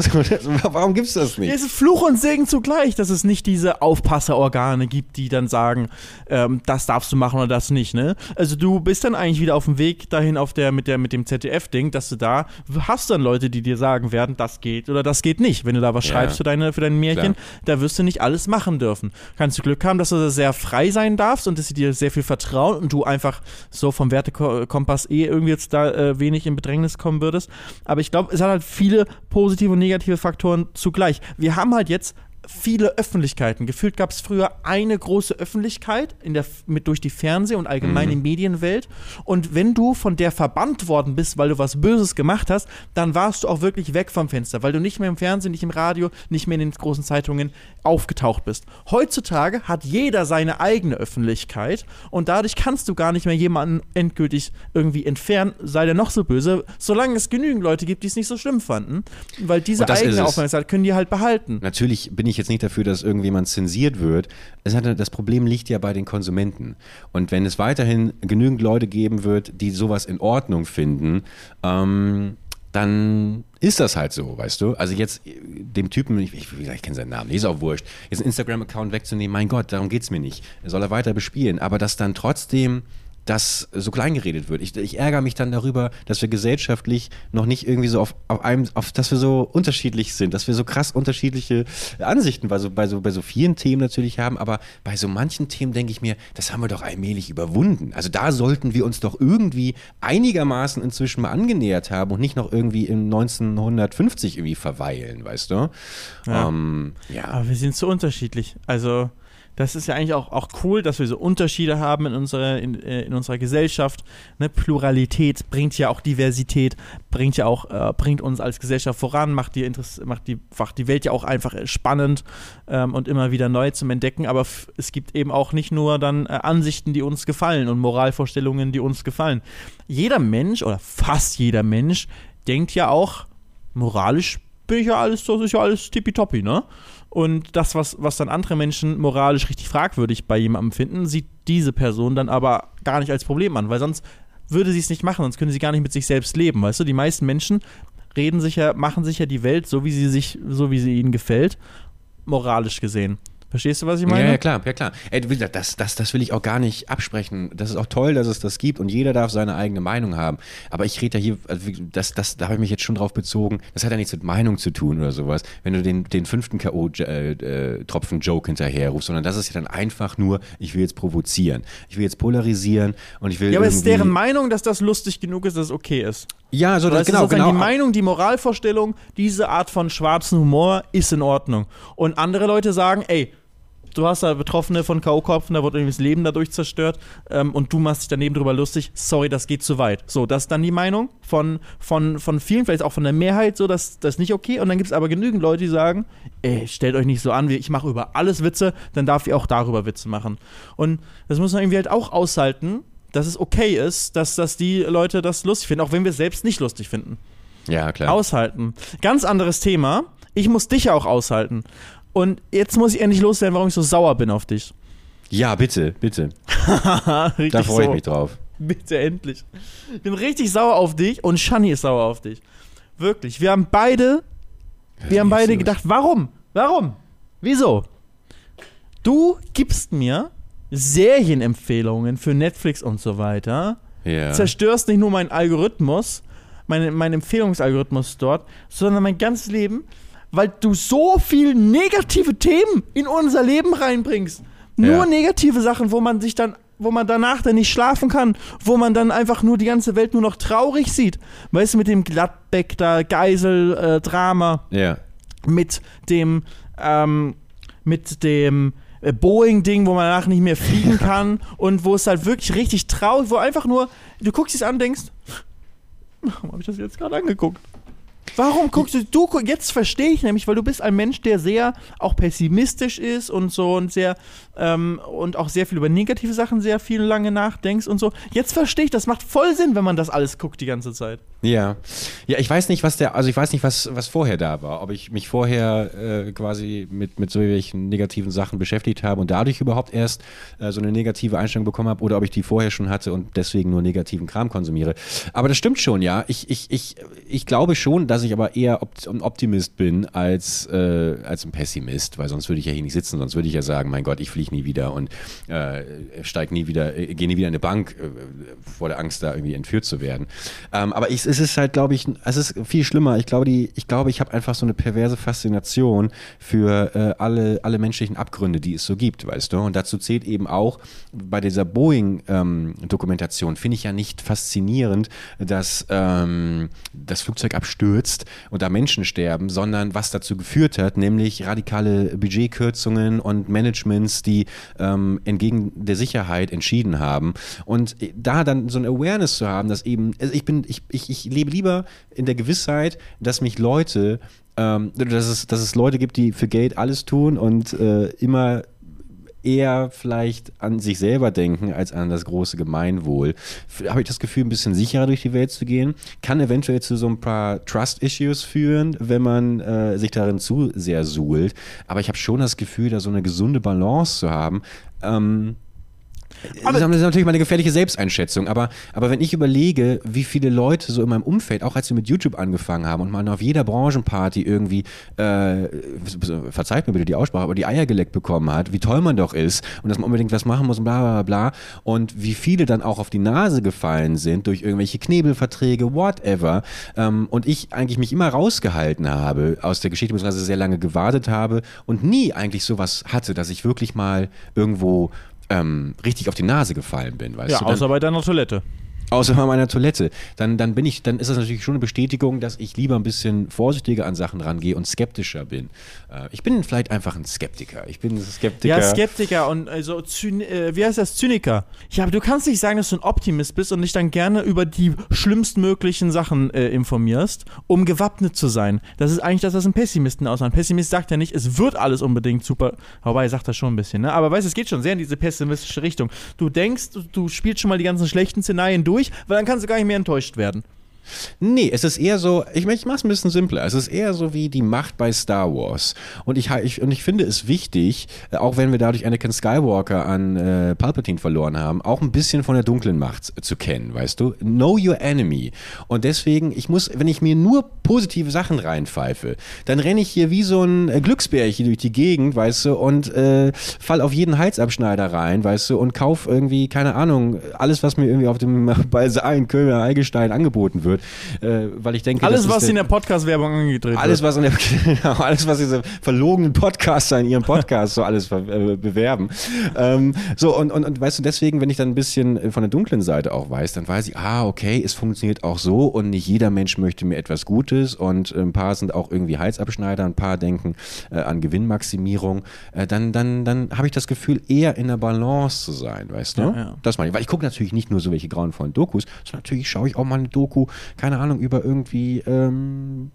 Speaker 3: Warum gibt es das nicht?
Speaker 2: Es ist Fluch und Segen zugleich, dass es nicht diese Aufpasserorgane gibt, die dann sagen, ähm, das darfst du machen oder das nicht, ne? Also du bist dann eigentlich wieder auf dem Weg dahin auf der mit der mit dem ZDF-Ding, dass du da hast dann Leute, die dir sagen werden, das geht oder das geht nicht. Wenn du da was
Speaker 3: Ja.
Speaker 2: schreibst für deine für dein Märchen,
Speaker 3: Klar.
Speaker 2: da wirst du nicht alles machen dürfen. Kannst du Glück haben, dass du sehr frei sein darfst und dass sie dir sehr viel vertrauen und du einfach so vom Wertekompass eh irgendwie jetzt da äh, wenig in Bedrängnis kommen würdest. Aber ich glaube, es hat halt viele positive und negative Faktoren zugleich. Wir haben halt jetzt viele Öffentlichkeiten. Gefühlt gab es früher eine große Öffentlichkeit in der, mit, durch die Fernseh- und allgemeine Medienwelt. Und wenn du von der verbannt worden bist, weil du was Böses gemacht hast, dann warst du auch wirklich weg vom Fenster, weil du nicht mehr im Fernsehen, nicht im Radio, nicht mehr in den großen Zeitungen aufgetaucht bist. Heutzutage hat jeder seine eigene Öffentlichkeit und dadurch kannst du gar nicht mehr jemanden endgültig irgendwie entfernen, sei der noch so böse, solange es genügend Leute gibt, die es nicht so schlimm fanden. Weil diese eigene. Aufmerksamkeit können die halt behalten.
Speaker 3: Natürlich bin ich jetzt nicht dafür, dass irgendjemand zensiert wird. Es hat, das Problem liegt ja bei den Konsumenten. Und wenn es weiterhin genügend Leute geben wird, die sowas in Ordnung finden, ähm, dann ist das halt so, weißt du? Also jetzt äh, dem Typen, ich, ich, ich kenne seinen Namen, ist auch wurscht, jetzt einen Instagram-Account wegzunehmen, mein Gott, darum geht's mir nicht. Soll er weiter bespielen. Aber dass dann trotzdem das so klein geredet wird. Ich, ich ärgere mich dann darüber, dass wir gesellschaftlich noch nicht irgendwie so auf, auf einem, auf, dass wir so unterschiedlich sind, dass wir so krass unterschiedliche Ansichten bei so, bei so, bei so vielen Themen natürlich haben, aber bei so manchen Themen denke ich mir, das haben wir doch allmählich überwunden. Also da sollten wir uns doch irgendwie einigermaßen inzwischen mal angenähert haben und nicht noch irgendwie in 1950 irgendwie verweilen, weißt du?
Speaker 2: Ja.
Speaker 3: Ähm, ja.
Speaker 2: Aber wir sind so unterschiedlich. Also, das ist ja eigentlich auch, auch cool, dass wir so Unterschiede haben in unserer, in, äh, in unserer Gesellschaft. Ne? Pluralität bringt ja auch Diversität, bringt ja auch, äh, bringt uns als Gesellschaft voran, macht die, Interess macht die, macht die Welt ja auch einfach äh, spannend ähm, und immer wieder neu zum Entdecken. Aber es gibt eben auch nicht nur dann äh, Ansichten, die uns gefallen und Moralvorstellungen, die uns gefallen. Jeder Mensch oder fast jeder Mensch denkt ja auch, moralisch bin ich ja alles, das ist ja alles tippitoppi, ne? Und das, was, was dann andere Menschen moralisch richtig fragwürdig bei jemandem finden, sieht diese Person dann aber gar nicht als Problem an, weil sonst würde sie es nicht machen, sonst können sie gar nicht mit sich selbst leben, weißt du? Die meisten Menschen reden sich ja, machen sich ja die Welt so, wie sie sich, so wie sie ihnen gefällt, moralisch gesehen. Verstehst du, was ich meine?
Speaker 3: Ja, ja, klar, ja, klar. Ey, das, das, das will ich auch gar nicht absprechen. Das ist auch toll, dass es das gibt und jeder darf seine eigene Meinung haben. Aber ich rede ja hier, also das, das, da habe ich mich jetzt schon drauf bezogen. Das hat ja nichts mit Meinung zu tun oder sowas, wenn du den, den fünften K.O.-Tropfen-Joke hinterher rufst, sondern das ist ja dann einfach nur, ich will jetzt provozieren. Ich will jetzt polarisieren und ich will.
Speaker 2: Ja, aber es ist deren Meinung, dass das lustig genug ist, dass es okay ist.
Speaker 3: Ja, so, das, genau,
Speaker 2: sozusagen
Speaker 3: genau.
Speaker 2: Die Meinung, die Moralvorstellung, diese Art von schwarzen Humor ist in Ordnung. Und andere Leute sagen, ey, du hast da Betroffene von K.O.-Kopfen, da wurde irgendwie das Leben dadurch zerstört ähm, und du machst dich daneben drüber lustig. Sorry, das geht zu weit. So, das ist dann die Meinung von, von, von vielen, vielleicht auch von der Mehrheit, so, dass das nicht okay. Und dann gibt es aber genügend Leute, die sagen, ey, stellt euch nicht so an, wie ich mache über alles Witze, dann darf ich auch darüber Witze machen. Und das muss man irgendwie halt auch aushalten, dass es okay ist, dass, dass die Leute das lustig finden, auch wenn wir es selbst nicht lustig finden.
Speaker 3: Ja, klar.
Speaker 2: Aushalten. Ganz anderes Thema. Ich muss dich ja auch aushalten. Und jetzt muss ich endlich loswerden, warum ich so sauer bin auf dich.
Speaker 3: Ja, bitte, bitte. Da freue ich
Speaker 2: so.
Speaker 3: mich drauf.
Speaker 2: Bitte endlich. Ich bin richtig sauer auf dich und Shani ist sauer auf dich. Wirklich. Wir haben beide Wir haben beide
Speaker 3: los?
Speaker 2: gedacht, warum? Warum? Wieso? Du gibst mir Serienempfehlungen für Netflix und so weiter,
Speaker 3: Ja.
Speaker 2: zerstörst nicht nur meinen Algorithmus, meinen mein Empfehlungsalgorithmus dort, sondern mein ganzes Leben, weil du so viel negative Themen in unser Leben reinbringst. Nur
Speaker 3: Ja.
Speaker 2: negative Sachen, wo man sich dann, wo man danach dann nicht schlafen kann, wo man dann einfach nur die ganze Welt nur noch traurig sieht. Weißt du, mit dem Gladbeck da, Geisel-Drama
Speaker 3: Ja.
Speaker 2: mit dem ähm, mit dem äh, Boeing-Ding, wo man danach nicht mehr fliegen kann und wo es halt wirklich richtig traurig, wo einfach nur, du guckst es an, denkst, warum habe ich das jetzt gerade angeguckt? Warum guckst du, du, jetzt verstehe ich nämlich, weil du bist ein Mensch, der sehr auch pessimistisch ist und so und sehr, ähm, und auch sehr viel über negative Sachen sehr viel lange nachdenkst und so. Jetzt verstehe ich, das macht voll Sinn, wenn man das alles guckt die ganze Zeit.
Speaker 3: Ja. Ja, ich weiß nicht, was der, also ich weiß nicht, was, was vorher da war. Ob ich mich vorher äh, quasi mit, mit solchen negativen Sachen beschäftigt habe und dadurch überhaupt erst äh, so eine negative Einstellung bekommen habe oder ob ich die vorher schon hatte und deswegen nur negativen Kram konsumiere. Aber das stimmt schon, ja. Ich, ich, ich, ich glaube schon, dass ich aber eher ein Optimist bin als, äh, als ein Pessimist, weil sonst würde ich ja hier nicht sitzen, sonst würde ich ja sagen, mein Gott, ich fliege nie wieder und äh, steige nie wieder, äh, gehe nie wieder in eine Bank äh, vor der Angst, da irgendwie entführt zu werden. Ähm, aber ich, es ist halt, glaube ich, es ist viel schlimmer. Ich glaube, die, ich glaube, ich habe einfach so eine perverse Faszination für äh, alle, alle menschlichen Abgründe, die es so gibt, weißt du? Und dazu zählt eben auch bei dieser Boeing-Dokumentation, finde ich ja nicht faszinierend, dass ähm, das Flugzeug abstürzt und da Menschen sterben, sondern was dazu geführt hat, nämlich radikale Budgetkürzungen und Managements, die ähm, entgegen der Sicherheit entschieden haben. Und da dann so eine Awareness zu haben, dass eben, also ich bin, ich, ich, ich lebe lieber in der Gewissheit, dass mich Leute, ähm, dass, es, dass es Leute gibt, die für Geld alles tun und äh, immer eher vielleicht an sich selber denken als an das große Gemeinwohl. Habe ich das Gefühl, ein bisschen sicherer durch die Welt zu gehen. Kann eventuell zu so ein paar Trust-Issues führen, wenn man äh, sich darin zu sehr suhlt. Aber ich habe schon das Gefühl, da so eine gesunde Balance zu haben. Ähm, das ist natürlich meine gefährliche Selbsteinschätzung, aber, aber wenn ich überlege, wie viele Leute so in meinem Umfeld, auch als wir mit YouTube angefangen haben und man auf jeder Branchenparty irgendwie, äh, verzeiht mir bitte die Aussprache, aber die Eier geleckt bekommen hat, wie toll man doch ist und dass man unbedingt was machen muss und bla bla bla und wie viele dann auch auf die Nase gefallen sind durch irgendwelche Knebelverträge, whatever ähm, und ich eigentlich mich immer rausgehalten habe aus der Geschichte, beziehungsweise sehr lange gewartet habe und nie eigentlich sowas hatte, dass ich wirklich mal irgendwo ähm, richtig auf die Nase gefallen bin, weißt
Speaker 2: Ja,
Speaker 3: du? Dann,
Speaker 2: außer bei deiner Toilette.
Speaker 3: Außer bei meiner Toilette. Dann, dann bin ich, dann ist das natürlich schon eine Bestätigung, dass ich lieber ein bisschen vorsichtiger an Sachen rangehe und skeptischer bin. Äh, ich bin vielleicht einfach ein Skeptiker. Ich bin ein Skeptiker.
Speaker 2: Ja, Skeptiker und also wie heißt das? Zyniker. Ja, aber du kannst nicht sagen, dass du ein Optimist bist und dich dann gerne über die schlimmstmöglichen Sachen äh, informierst, um gewappnet zu sein. Das ist eigentlich das, was ein Pessimisten ausmacht. Ein Pessimist sagt ja nicht, es wird alles unbedingt super. Wobei, er sagt das schon ein bisschen, ne? Aber weißt du, es geht schon sehr in diese pessimistische Richtung. Du denkst, du spielst schon mal die ganzen schlechten Szenarien durch, weil dann kannst du gar nicht mehr enttäuscht werden.
Speaker 3: Nee, es ist eher so, ich, ich mach's ein bisschen simpler. Es ist eher so wie die Macht bei Star Wars. Und ich, ich, und ich finde es wichtig, äh, auch wenn wir dadurch Anakin Skywalker an äh, Palpatine verloren haben, auch ein bisschen von der dunklen Macht zu kennen, weißt du? Know your enemy. Und deswegen, ich muss, wenn ich mir nur positive Sachen reinpfeife, dann renne ich hier wie so ein äh, Glücksbärchen durch die Gegend, weißt du, und äh, fall auf jeden Halsabschneider rein, weißt du, und kauf irgendwie, keine Ahnung, alles, was mir irgendwie auf dem Balsalen, Kölner, Eigelstein angeboten wird, äh, weil ich denke,
Speaker 2: Alles, was
Speaker 3: der-
Speaker 2: in der Podcast-Werbung angedreht
Speaker 3: alles,
Speaker 2: wird.
Speaker 3: was in der, genau, alles, was diese verlogenen Podcaster in ihrem Podcast so alles äh, bewerben. Ähm, so, und, und, und weißt du, deswegen, wenn ich dann ein bisschen äh, von der dunklen Seite auch weiß, dann weiß ich, ah, okay, es funktioniert auch so und nicht jeder Mensch möchte mir etwas Gutes und äh, ein paar sind auch irgendwie Halsabschneider, ein paar denken äh, an Gewinnmaximierung. Äh, dann dann, dann habe ich das Gefühl, eher in der Balance zu sein, weißt du?
Speaker 2: Ja, ja.
Speaker 3: Das meine ich. Weil ich gucke natürlich nicht nur so welche grauenvollen Dokus, sondern natürlich schaue ich auch mal eine Doku, keine Ahnung, über irgendwie, ähm,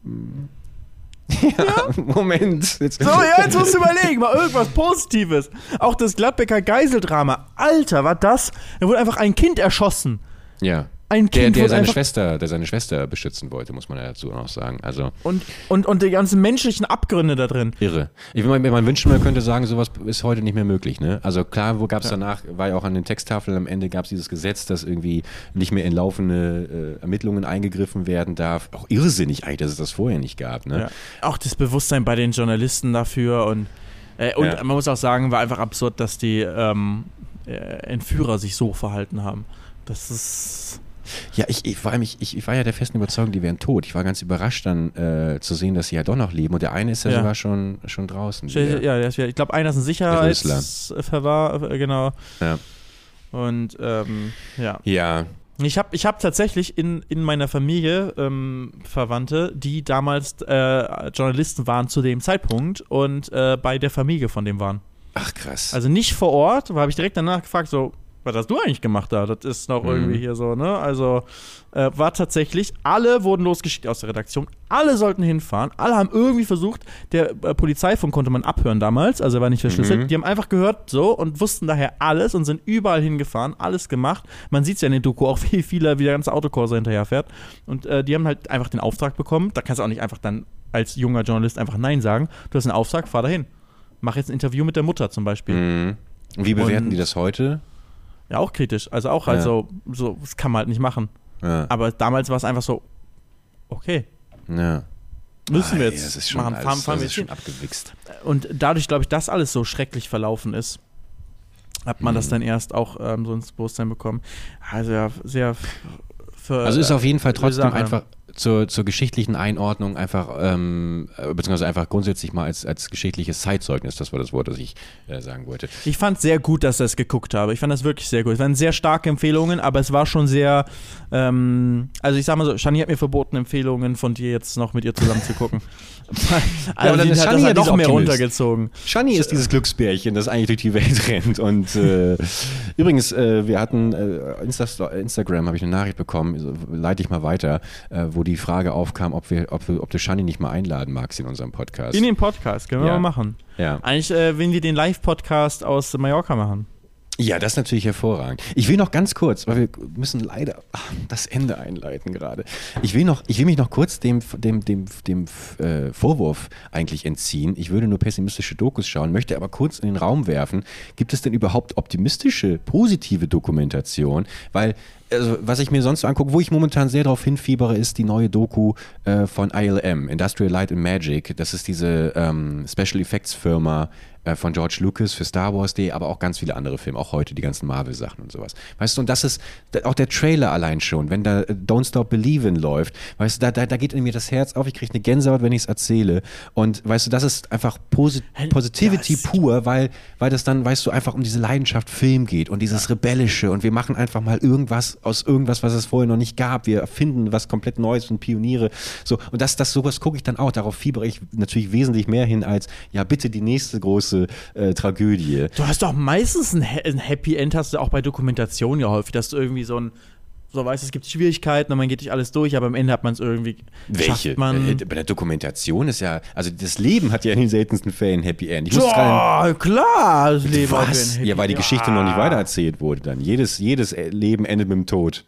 Speaker 3: ja, Moment. Jetzt,
Speaker 2: So, ja, jetzt musst du überlegen, mal irgendwas Positives. Auch das Gladbecker Geiseldrama. Alter, war das? Da wurde einfach ein Kind erschossen.
Speaker 3: Ja.
Speaker 2: Ein
Speaker 3: Der,
Speaker 2: Kind
Speaker 3: der seine Schwester, der seine Schwester beschützen wollte, muss man ja dazu noch sagen. Also
Speaker 2: und, und, und die ganzen menschlichen Abgründe da drin.
Speaker 3: irre. Ich meine, man wünscht, man könnte sagen, sowas ist heute nicht mehr möglich. Ne? Also klar, wo gab es danach, war ja auch an den Texttafeln am Ende gab es dieses Gesetz, dass irgendwie nicht mehr in laufende äh, Ermittlungen eingegriffen werden darf. Auch irrsinnig eigentlich, dass es das vorher nicht gab. Ne?
Speaker 2: Ja. Auch das Bewusstsein bei den Journalisten dafür und, äh, und
Speaker 3: Ja.
Speaker 2: man muss auch sagen, war einfach absurd, dass die ähm, äh, Entführer sich so verhalten haben. Das ist.
Speaker 3: Ja, ich, ich, allem, ich, ich, war ja der festen Überzeugung, die wären tot. Ich war ganz überrascht dann äh, zu sehen, dass sie ja doch noch leben. Und der eine ist ja,
Speaker 2: Ja.
Speaker 3: sogar schon, schon draußen.
Speaker 2: Ja,
Speaker 3: wieder,
Speaker 2: ich glaube, einer ist ein Sicherheitsverwahr, äh, genau.
Speaker 3: Ja.
Speaker 2: Und ähm, ja.
Speaker 3: ja.
Speaker 2: Ich habe ich hab tatsächlich in, in meiner Familie ähm, Verwandte, die damals äh, Journalisten waren zu dem Zeitpunkt und äh, bei der Familie von dem waren.
Speaker 3: Ach krass.
Speaker 2: Also nicht vor Ort, aber habe ich direkt danach gefragt, so, was hast du eigentlich gemacht da? Das ist noch
Speaker 3: Mhm.
Speaker 2: irgendwie hier so, ne? Also äh, war tatsächlich, alle wurden losgeschickt aus der Redaktion, alle sollten hinfahren, alle haben irgendwie versucht, der äh, Polizeifunk konnte man abhören damals, also er war nicht verschlüsselt,
Speaker 3: Mhm.
Speaker 2: die haben einfach gehört so und wussten daher alles und sind überall hingefahren, alles gemacht. Man sieht es ja in der Doku auch, wie viele, wie der ganze Autokorso hinterherfährt und äh, die haben halt einfach den Auftrag bekommen, da kannst du auch nicht einfach dann als junger Journalist einfach Nein sagen, du hast einen Auftrag, fahr dahin. Mach jetzt ein Interview mit der Mutter zum Beispiel.
Speaker 3: Mhm. Wie bewerten
Speaker 2: Und-
Speaker 3: die das heute?
Speaker 2: Ja, auch kritisch. Also auch
Speaker 3: Ja.
Speaker 2: also so, das kann man halt nicht machen.
Speaker 3: Ja.
Speaker 2: Aber damals war es einfach so, okay,
Speaker 3: ja.
Speaker 2: müssen wir
Speaker 3: Ah,
Speaker 2: jetzt
Speaker 3: ja, das ist schon,
Speaker 2: machen,
Speaker 3: alles,
Speaker 2: fahren, fahren wir
Speaker 3: schon abgewichst.
Speaker 2: Und dadurch, glaube ich, dass alles so schrecklich verlaufen ist, hat man
Speaker 3: Mhm.
Speaker 2: das dann erst auch ähm, so ins Bewusstsein bekommen. Also ja, sehr für,
Speaker 3: Also ist auf jeden Fall
Speaker 2: äh,
Speaker 3: trotzdem einfach zur, zur geschichtlichen Einordnung einfach, ähm, äh, beziehungsweise einfach grundsätzlich mal als, als geschichtliches Zeitzeugnis, das war das Wort, das ich äh, sagen wollte.
Speaker 2: Ich fand sehr gut, dass ich das geguckt habe. Ich fand das wirklich sehr gut. Es waren sehr starke Empfehlungen, aber es war schon sehr. Ähm, also ich sag mal so, Shani hat mir verboten, Empfehlungen von dir jetzt noch mit ihr zusammen zu gucken. also
Speaker 3: aber dann
Speaker 2: die
Speaker 3: ist Shani ja doch
Speaker 2: noch mehr runtergezogen.
Speaker 3: Shani ist dieses Glücksbärchen, das eigentlich durch die Welt rennt. Und äh, übrigens, äh, wir hatten äh, Insta Instagram, habe ich eine Nachricht bekommen, leite ich mal weiter, äh, wo die Frage aufkam, ob wir, ob, ob du Shani nicht mal einladen magst in unserem Podcast.
Speaker 2: In den Podcast, können wir
Speaker 3: Ja.
Speaker 2: mal machen.
Speaker 3: ja.
Speaker 2: Eigentlich äh, will wir den Live-Podcast aus Mallorca machen.
Speaker 3: ja, das ist natürlich hervorragend. Ich will noch ganz kurz, weil wir müssen leider das Ende einleiten gerade. Ich will noch, ich will mich noch kurz dem, dem, dem, dem äh, Vorwurf eigentlich entziehen. Ich würde nur pessimistische Dokus schauen, möchte aber kurz in den Raum werfen. Gibt es denn überhaupt optimistische, positive Dokumentation? Weil also, was ich mir sonst so angucke, wo ich momentan sehr darauf hinfiebere, ist die neue Doku äh, von ILM, Industrial Light and Magic. Das ist diese ähm, Special Effects Firma äh, von George Lucas für Star Wars Day, aber auch ganz viele andere Filme, auch heute die ganzen Marvel-Sachen und sowas. Weißt du, und das ist auch der Trailer allein schon, wenn da äh, Don't Stop Believin' läuft, weißt du, da, da, da geht in mir das Herz auf, ich kriege eine Gänsehaut, wenn ich es erzähle. Und weißt du, das ist einfach Posi
Speaker 2: Hey,
Speaker 3: Positivity
Speaker 2: das-
Speaker 3: pur, weil, weil das dann, weißt du, einfach um diese Leidenschaft Film geht und dieses Rebellische und wir machen einfach mal irgendwas aus irgendwas, was es vorher noch nicht gab. Wir erfinden was komplett Neues und Pioniere. So, und das, das sowas gucke ich dann auch. Darauf fiebere ich natürlich wesentlich mehr hin als, ja, bitte die nächste große äh, Tragödie.
Speaker 2: Du hast doch meistens ein, ein Happy End, hast du auch bei Dokumentationen ja häufig, dass du irgendwie so ein, so weißt, es gibt Schwierigkeiten und man geht durch alles durch, aber am Ende hat man es irgendwie.
Speaker 3: Welche?
Speaker 2: Man,
Speaker 3: Äh, bei der Dokumentation ist ja, also das Leben hat ja in den seltensten Fällen ein Happy End. Ich
Speaker 2: ja, klar, das Leben hat
Speaker 3: Was?
Speaker 2: Happy
Speaker 3: Ja, weil die Geschichte noch nicht
Speaker 2: Ja.
Speaker 3: weitererzählt wurde dann. Jedes, jedes äh, Leben endet mit dem Tod.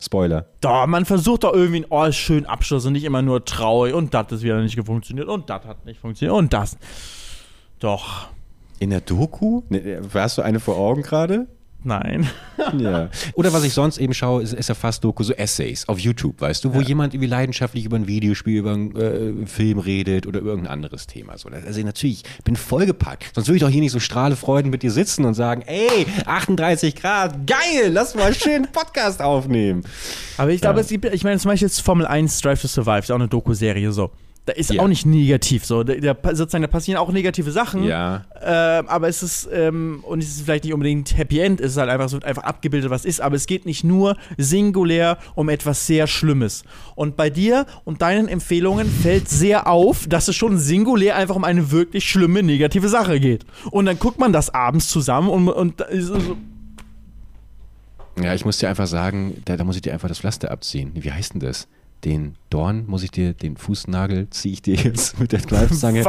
Speaker 3: Spoiler.
Speaker 2: Doch, man versucht doch irgendwie einen oh, schönen Abschluss und nicht immer nur traurig und das ist wieder nicht funktioniert und das hat nicht funktioniert und das. Doch,
Speaker 3: In der Doku? Ne, hast du eine vor Augen gerade?
Speaker 2: Nein.
Speaker 3: Ja. Oder was ich sonst eben schaue, ist, ist ja fast Doku, so Essays auf YouTube, weißt du, wo jemand irgendwie leidenschaftlich über ein Videospiel, über einen äh, Film redet oder über irgendein anderes Thema. So, also natürlich, ich bin vollgepackt. Sonst würde ich doch hier nicht so strahlefreudend mit dir sitzen und sagen, ey, 38 Grad, geil, lass mal schön Podcast aufnehmen.
Speaker 2: Aber ich glaube, gibt, ich meine, zum Beispiel jetzt Formel 1 Drive to Survive, ist auch eine Doku-Serie so. Da ist
Speaker 3: Ja.
Speaker 2: auch nicht negativ so. Da, da, sozusagen, da passieren auch negative Sachen.
Speaker 3: Ja.
Speaker 2: Ähm, aber es ist, ähm, und es ist vielleicht nicht unbedingt Happy End, es ist halt einfach so einfach abgebildet, was ist, aber es geht nicht nur singulär um etwas sehr Schlimmes. Und bei dir und deinen Empfehlungen fällt sehr auf, dass es schon singulär einfach um eine wirklich schlimme, negative Sache geht. Und dann guckt man das abends zusammen und, und so,
Speaker 3: Ja, ich muss dir einfach sagen, da, da muss ich dir einfach das Pflaster abziehen. Wie heißt denn das? Den Dorn, muss ich dir, den Fußnagel ziehe ich dir jetzt mit der Kneifzange.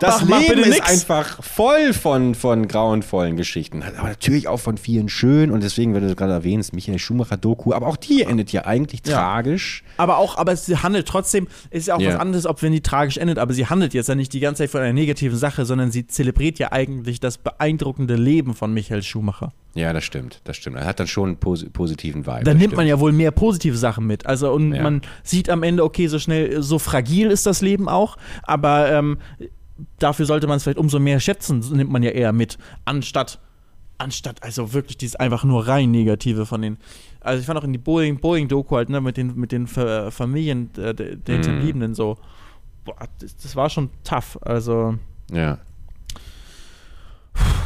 Speaker 3: Das Leben ist
Speaker 2: nix.
Speaker 3: einfach voll von, von grauenvollen Geschichten. Aber natürlich auch von vielen schönen und deswegen, wenn du das gerade erwähnst, Michael Schumacher-Doku, aber auch die endet ja eigentlich
Speaker 2: Ja.
Speaker 3: tragisch.
Speaker 2: Aber auch, aber sie handelt trotzdem, ist ja auch
Speaker 3: Ja.
Speaker 2: was anderes, ob wenn die tragisch endet, aber sie handelt jetzt ja nicht die ganze Zeit von einer negativen Sache, sondern sie zelebriert ja eigentlich das beeindruckende Leben von Michael Schumacher.
Speaker 3: Ja, das stimmt, das stimmt. Er hat dann schon einen posi positiven Vibe.
Speaker 2: Da
Speaker 3: das
Speaker 2: nimmt
Speaker 3: stimmt.
Speaker 2: man ja wohl mehr positive Sachen mit. Also und
Speaker 3: Ja.
Speaker 2: man sieht am Ende, okay, so schnell, so fragil ist das Leben auch, aber ähm, dafür sollte man es vielleicht umso mehr schätzen, nimmt man ja eher mit, anstatt, anstatt also wirklich dieses einfach nur rein Negative von den. Also ich fand auch in die Boeing, Boeing-Doku halt, ne, mit den, mit den Fa- Familien äh, der, der
Speaker 3: Mhm.
Speaker 2: Hinterbliebenen so. Boah, das, das war schon tough. Also.
Speaker 3: Ja.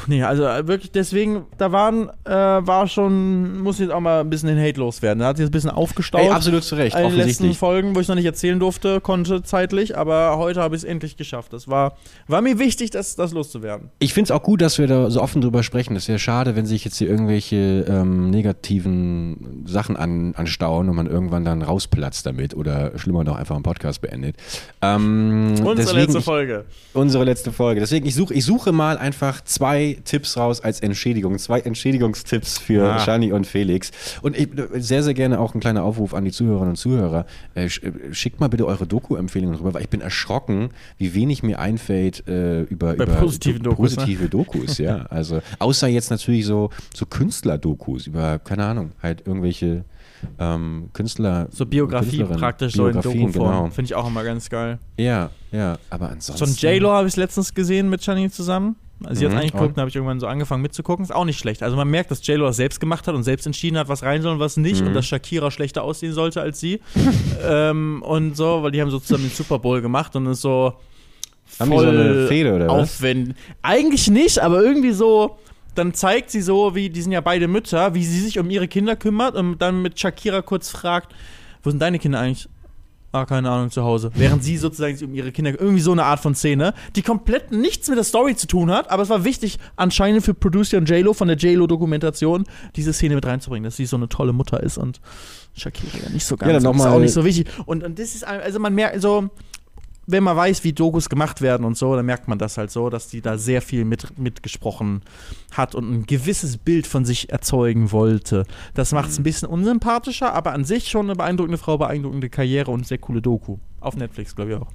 Speaker 2: Nee, also äh, wirklich deswegen, da waren, äh, war schon, muss jetzt auch mal ein bisschen den Hate loswerden. Da hat sich jetzt ein bisschen aufgestaut.
Speaker 3: Ey, absolut zu Recht,
Speaker 2: in den letzten. Folgen, wo ich noch nicht erzählen durfte, konnte zeitlich, aber heute habe ich es endlich geschafft. Das war, war mir wichtig, das, das loszuwerden.
Speaker 3: Ich finde es auch gut, dass wir da so offen drüber sprechen. Es wäre schade, wenn sich jetzt hier irgendwelche ähm, negativen Sachen an, anstauen und man irgendwann dann rausplatzt damit oder schlimmer noch einfach einen Podcast beendet. Ähm,
Speaker 2: Unsere letzte
Speaker 3: ich-
Speaker 2: Folge.
Speaker 3: Unsere letzte Folge. Deswegen, ich suche, ich suche mal einfach zwei Tipps raus als Entschädigung. Zwei Entschädigungstipps für
Speaker 2: Ah.
Speaker 3: Shani und Felix. Und ich, sehr, sehr gerne auch ein kleiner Aufruf an die Zuhörerinnen und Zuhörer. Äh, äh, schickt mal bitte eure Doku-Empfehlungen rüber, weil ich bin erschrocken, wie wenig mir einfällt äh, über,
Speaker 2: Bei
Speaker 3: über
Speaker 2: positiven
Speaker 3: do-
Speaker 2: Dokus, ne?
Speaker 3: positive Dokus, ja. Also, außer jetzt natürlich so, so Künstler-Dokus über, keine Ahnung, halt irgendwelche ähm, Künstler.
Speaker 2: So Biografie praktisch so in Doku-Form.
Speaker 3: Genau.
Speaker 2: Finde ich auch immer ganz geil.
Speaker 3: Ja, ja, aber
Speaker 2: So
Speaker 3: ansonsten.
Speaker 2: ein J-Lo habe ich letztens gesehen mit Shani zusammen. Also sie hat
Speaker 3: Mhm,
Speaker 2: eigentlich geguckt,
Speaker 3: und?
Speaker 2: dann habe ich irgendwann so angefangen mitzugucken. Ist auch nicht schlecht. Also man merkt, dass J-Lo das selbst gemacht hat und selbst entschieden hat, was rein soll und was nicht.
Speaker 3: Mhm.
Speaker 2: Und dass Shakira schlechter aussehen sollte als sie. ähm, und so, weil die haben so zusammen den Super Bowl gemacht und ist so
Speaker 3: Haben die so eine Fehde oder was?
Speaker 2: Eigentlich nicht, aber irgendwie so. Dann zeigt sie so, wie, die sind ja beide Mütter, wie sie sich um ihre Kinder kümmert und dann mit Shakira kurz fragt, wo sind deine Kinder eigentlich? Ah, keine Ahnung, zu Hause. Während sie sozusagen sich um ihre Kinder, irgendwie so eine Art von Szene, die komplett nichts mit der Story zu tun hat, aber es war wichtig, anscheinend für Producer und J-Lo von der J-Lo-Dokumentation, diese Szene mit reinzubringen, dass sie so eine tolle Mutter ist und Shakira ja nicht so ganz.
Speaker 3: Ja, dann noch
Speaker 2: ist auch nicht so wichtig. Und, und das ist, also man merkt so, wenn man weiß, wie Dokus gemacht werden und so, dann merkt man das halt so, dass die da sehr viel mit, mitgesprochen hat und ein gewisses Bild von sich erzeugen wollte. Das macht es ein bisschen unsympathischer, aber an sich schon eine beeindruckende Frau, beeindruckende Karriere und sehr coole Doku. Auf Netflix, glaube ich auch.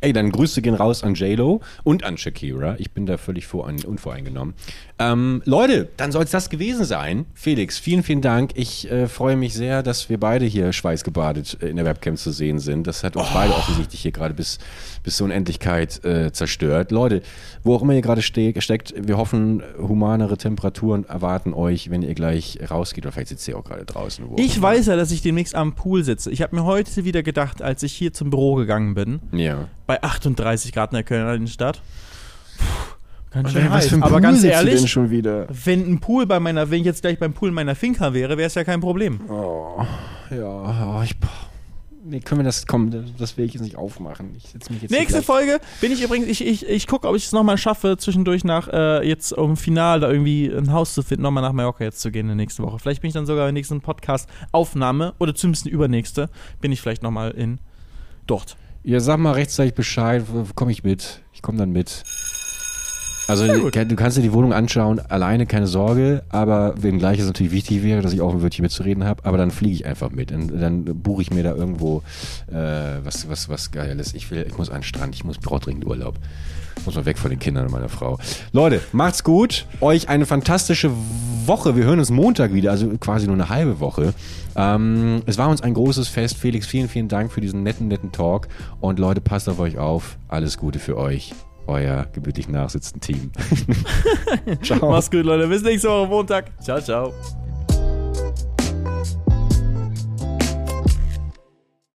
Speaker 3: Ey, dann Grüße gehen raus an JLo und an Shakira. Ich bin da völlig vorein, unvoreingenommen. Ähm, Leute, dann soll es das gewesen sein. Felix, vielen, vielen Dank. Ich äh, freue mich sehr, dass wir beide hier schweißgebadet äh, in der Webcam zu sehen sind. Das hat uns beide offensichtlich hier gerade bis, bis zur Unendlichkeit äh, zerstört. Leute, wo auch immer ihr gerade ste steckt, wir hoffen, humanere Temperaturen erwarten euch, wenn ihr gleich rausgeht. Oder vielleicht sitzt ihr auch gerade draußen.
Speaker 2: Ich weiß ja, dass ich demnächst am Pool sitze. Ich habe mir heute wieder gedacht, als ich hier zum Büro gegangen bin,
Speaker 3: Ja.
Speaker 2: Bei 38 Grad in der Kölner Innenstadt. Puh, ganz schön heiß.
Speaker 3: ein
Speaker 2: Aber ganz ehrlich, wenn ein Pool bei meiner, wenn ich jetzt gleich beim Pool meiner Finca wäre, wäre es ja kein Problem.
Speaker 3: Oh, ja, ich. boah. Nee, können wir das, komm, das, will ich jetzt nicht aufmachen. Ich setz mich jetzt
Speaker 2: Nächste Folge bin ich übrigens, ich, ich, ich gucke, ob ich es nochmal schaffe, zwischendurch nach, äh, jetzt um Final da irgendwie ein Haus zu finden, nochmal nach Mallorca jetzt zu gehen in der nächsten Woche. Vielleicht bin ich dann sogar in der nächsten Podcast-Aufnahme oder zumindest übernächste, bin ich vielleicht nochmal in dort.
Speaker 3: Ja, sag mal rechtzeitig Bescheid, komme ich mit. Ich komme dann mit. Also du kannst dir die Wohnung anschauen, alleine keine Sorge, aber wenngleich es natürlich wichtig wäre, dass ich auch ein Wörtchen mitzureden habe, aber dann fliege ich einfach mit. Und dann buche ich mir da irgendwo äh, was, was, was Geiles. Ich will, ich muss an den Strand, ich muss brauche dringend Urlaub. Muss mal weg von den Kindern und meiner Frau. Leute, macht's gut. Euch eine fantastische Woche. Wir hören uns Montag wieder, also quasi nur eine halbe Woche. Ähm, es war uns ein großes Fest. Felix, vielen, vielen Dank für diesen netten, netten Talk. Und Leute, passt auf euch auf. Alles Gute für euch. Euer gebürtig nachsitzende Team. Ciao.
Speaker 2: Mach's gut, Leute. Bis nächste Woche Montag. Ciao, ciao.